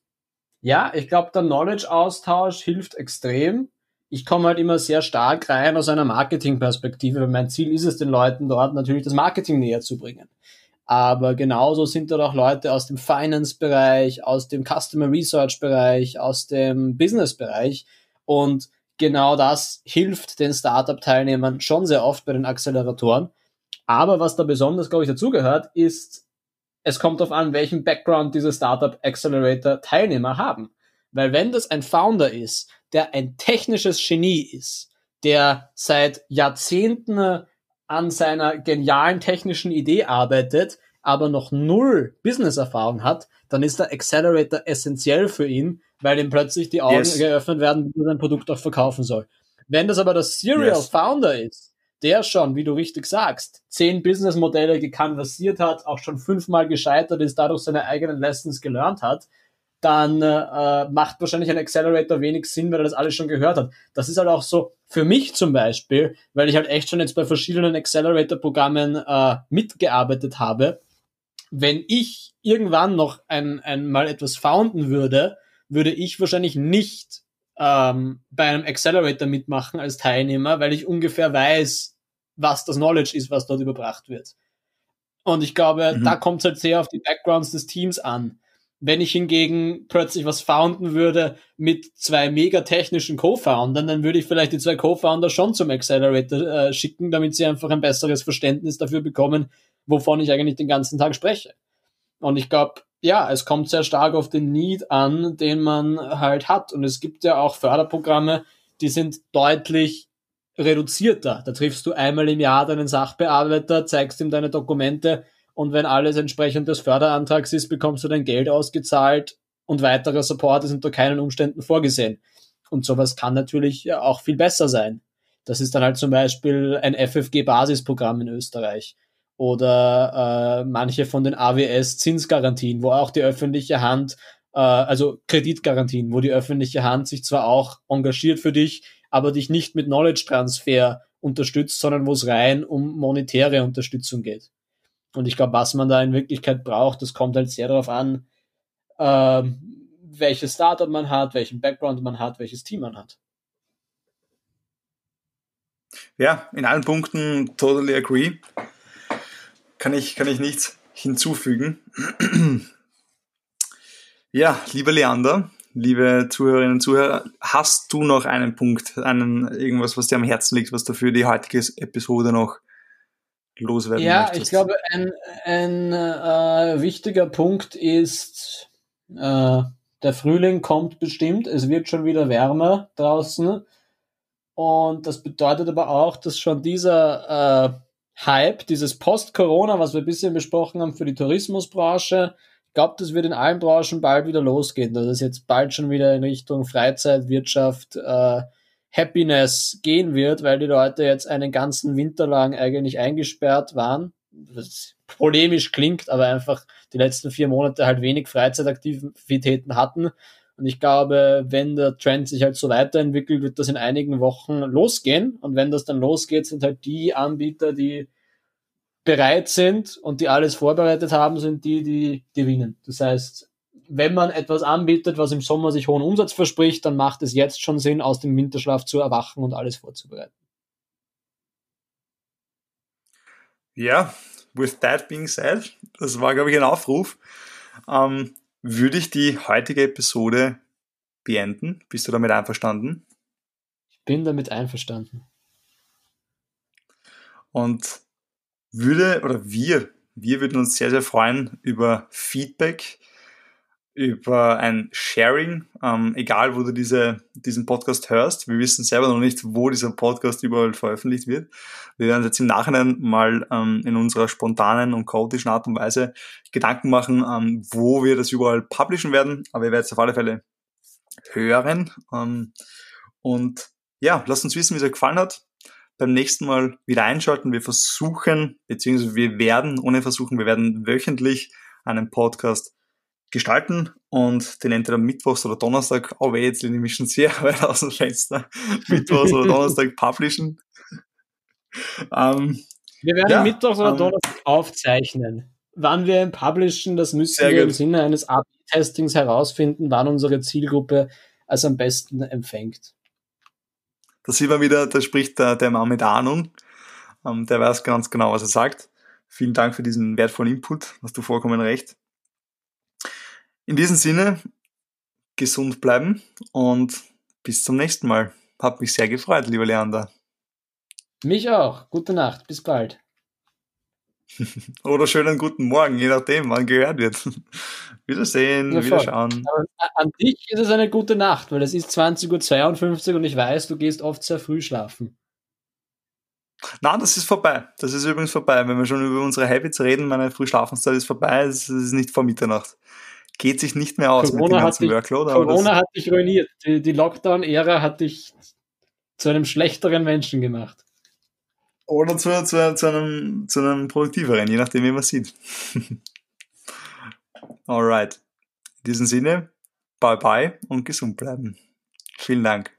A: ja, ich glaube, der Knowledge-Austausch hilft extrem. Ich komme halt immer sehr stark rein aus einer Marketing-Perspektive, weil mein Ziel ist es, den Leuten dort natürlich das Marketing näher zu bringen. Aber genauso sind dort auch Leute aus dem Finance-Bereich, aus dem Customer Research-Bereich, aus dem Business-Bereich. Und genau das hilft den Startup-Teilnehmern schon sehr oft bei den Acceleratoren. Aber was da besonders, glaube ich, dazugehört, ist, es kommt darauf an, welchen Background diese Startup Accelerator Teilnehmer haben. Weil wenn das ein Founder ist, der ein technisches Genie ist, der seit Jahrzehnten an seiner genialen technischen Idee arbeitet, aber noch null Business-Erfahrung hat, dann ist der Accelerator essentiell für ihn, weil ihm plötzlich die Augen yes. geöffnet werden, wie er sein Produkt auch verkaufen soll. Wenn das aber der Serial yes. Founder ist, der schon, wie du richtig sagst, zehn Businessmodelle gekanvasiert hat, auch schon fünfmal gescheitert ist, dadurch seine eigenen Lessons gelernt hat, dann äh, macht wahrscheinlich ein Accelerator wenig Sinn, weil er das alles schon gehört hat. Das ist halt auch so für mich zum Beispiel, weil ich halt echt schon jetzt bei verschiedenen Accelerator-Programmen äh, mitgearbeitet habe. Wenn ich irgendwann noch ein, ein mal etwas founden würde, würde ich wahrscheinlich nicht ähm, bei einem Accelerator mitmachen als Teilnehmer, weil ich ungefähr weiß, was das Knowledge ist, was dort überbracht wird. Und ich glaube, mhm. da kommt es halt sehr auf die Backgrounds des Teams an. Wenn ich hingegen plötzlich was founden würde mit zwei mega technischen Co-Foundern, dann würde ich vielleicht die zwei Co-Founder schon zum Accelerator äh, schicken, damit sie einfach ein besseres Verständnis dafür bekommen, wovon ich eigentlich den ganzen Tag spreche. Und ich glaube, ja, es kommt sehr stark auf den Need an, den man halt hat. Und es gibt ja auch Förderprogramme, die sind deutlich reduzierter. Da triffst du einmal im Jahr deinen Sachbearbeiter, zeigst ihm deine Dokumente und wenn alles entsprechend des Förderantrags ist, bekommst du dein Geld ausgezahlt und weiterer Support ist unter keinen Umständen vorgesehen. Und sowas kann natürlich auch viel besser sein. Das ist dann halt zum Beispiel ein FFG-Basisprogramm in Österreich oder äh, manche von den AWS-Zinsgarantien, wo auch die öffentliche Hand, äh, also Kreditgarantien, wo die öffentliche Hand sich zwar auch engagiert für dich, aber dich nicht mit Knowledge Transfer unterstützt, sondern wo es rein um monetäre Unterstützung geht. Und ich glaube, was man da in Wirklichkeit braucht, das kommt halt sehr darauf an, äh, welches Startup man hat, welchen Background man hat, welches Team man hat.
B: Ja, in allen Punkten totally agree. Kann ich, kann ich nichts hinzufügen. ja, lieber Leander, liebe Zuhörerinnen und Zuhörer, hast du noch einen Punkt, einen, irgendwas, was dir am Herzen liegt, was du für die heutige Episode noch loswerden
A: ja, möchtest? Ja, ich glaube, ein, ein äh, wichtiger Punkt ist, äh, der Frühling kommt bestimmt, es wird schon wieder wärmer draußen und das bedeutet aber auch, dass schon dieser äh, Hype, dieses Post-Corona, was wir ein bisschen besprochen haben für die Tourismusbranche, ich glaube, das wird in allen Branchen bald wieder losgehen, dass es jetzt bald schon wieder in Richtung Freizeit, Wirtschaft, äh, Happiness gehen wird, weil die Leute jetzt einen ganzen Winter lang eigentlich eingesperrt waren. Was polemisch klingt, aber einfach die letzten vier Monate halt wenig Freizeitaktivitäten hatten. Und ich glaube, wenn der Trend sich halt so weiterentwickelt, wird das in einigen Wochen losgehen. Und wenn das dann losgeht, sind halt die Anbieter, die bereit sind und die alles vorbereitet haben, sind die, die gewinnen. Das heißt, wenn man etwas anbietet, was im Sommer sich hohen Umsatz verspricht, dann macht es jetzt schon Sinn, aus dem Winterschlaf zu erwachen und alles vorzubereiten.
B: Ja, with that being said, das war, glaube ich, ein Aufruf, ähm, würde ich die heutige Episode beenden. Bist du damit einverstanden?
A: Ich bin damit einverstanden.
B: Und würde, oder wir, wir würden uns sehr, sehr freuen über Feedback, über ein Sharing, ähm, egal wo du diese, diesen Podcast hörst. Wir wissen selber noch nicht, wo dieser Podcast überall veröffentlicht wird. Wir werden jetzt im Nachhinein mal ähm, in unserer spontanen und chaotischen Art und Weise Gedanken machen, ähm, wo wir das überall publishen werden. Aber ihr werdet es auf alle Fälle hören. Ähm, und ja, lasst uns wissen, wie es euch gefallen hat beim nächsten Mal wieder einschalten. Wir versuchen, beziehungsweise wir werden, ohne versuchen, wir werden wöchentlich einen Podcast gestalten und den entweder Mittwochs oder Donnerstag, aber jetzt lehne ich mich schon sehr weit aus dem Fenster, Mittwochs oder Donnerstag publishen.
A: Ähm, wir werden ja, Mittwochs oder ähm, Donnerstag aufzeichnen. Wann wir ihn publishen, das müssen wir gut. im Sinne eines AB-Testings herausfinden, wann unsere Zielgruppe es am besten empfängt.
B: Da sieht man wieder, da spricht der, der Mann mit Ahnung. Ähm, der weiß ganz genau, was er sagt. Vielen Dank für diesen wertvollen Input, hast du vollkommen recht. In diesem Sinne, gesund bleiben und bis zum nächsten Mal. Hat mich sehr gefreut, lieber Leander.
A: Mich auch. Gute Nacht. Bis bald.
B: Oder schönen guten Morgen, je nachdem, wann gehört wird. Wiedersehen, ja, wiederschauen.
A: an dich ist es eine gute Nacht, weil es ist 20.52 Uhr und ich weiß, du gehst oft sehr früh schlafen.
B: Nein, das ist vorbei. Das ist übrigens vorbei. Wenn wir schon über unsere Habits reden, meine Frühschlafenszeit ist vorbei. Es ist nicht vor Mitternacht. Geht sich nicht mehr aus
A: Corona mit dem ganzen dich, Workload. Corona hat dich ruiniert. Die, die Lockdown-Ära hat dich zu einem schlechteren Menschen gemacht.
B: Oder zu, zu, zu, einem, zu einem produktiveren, je nachdem, wie man sieht. Alright. In diesem Sinne, bye bye und gesund bleiben. Vielen Dank.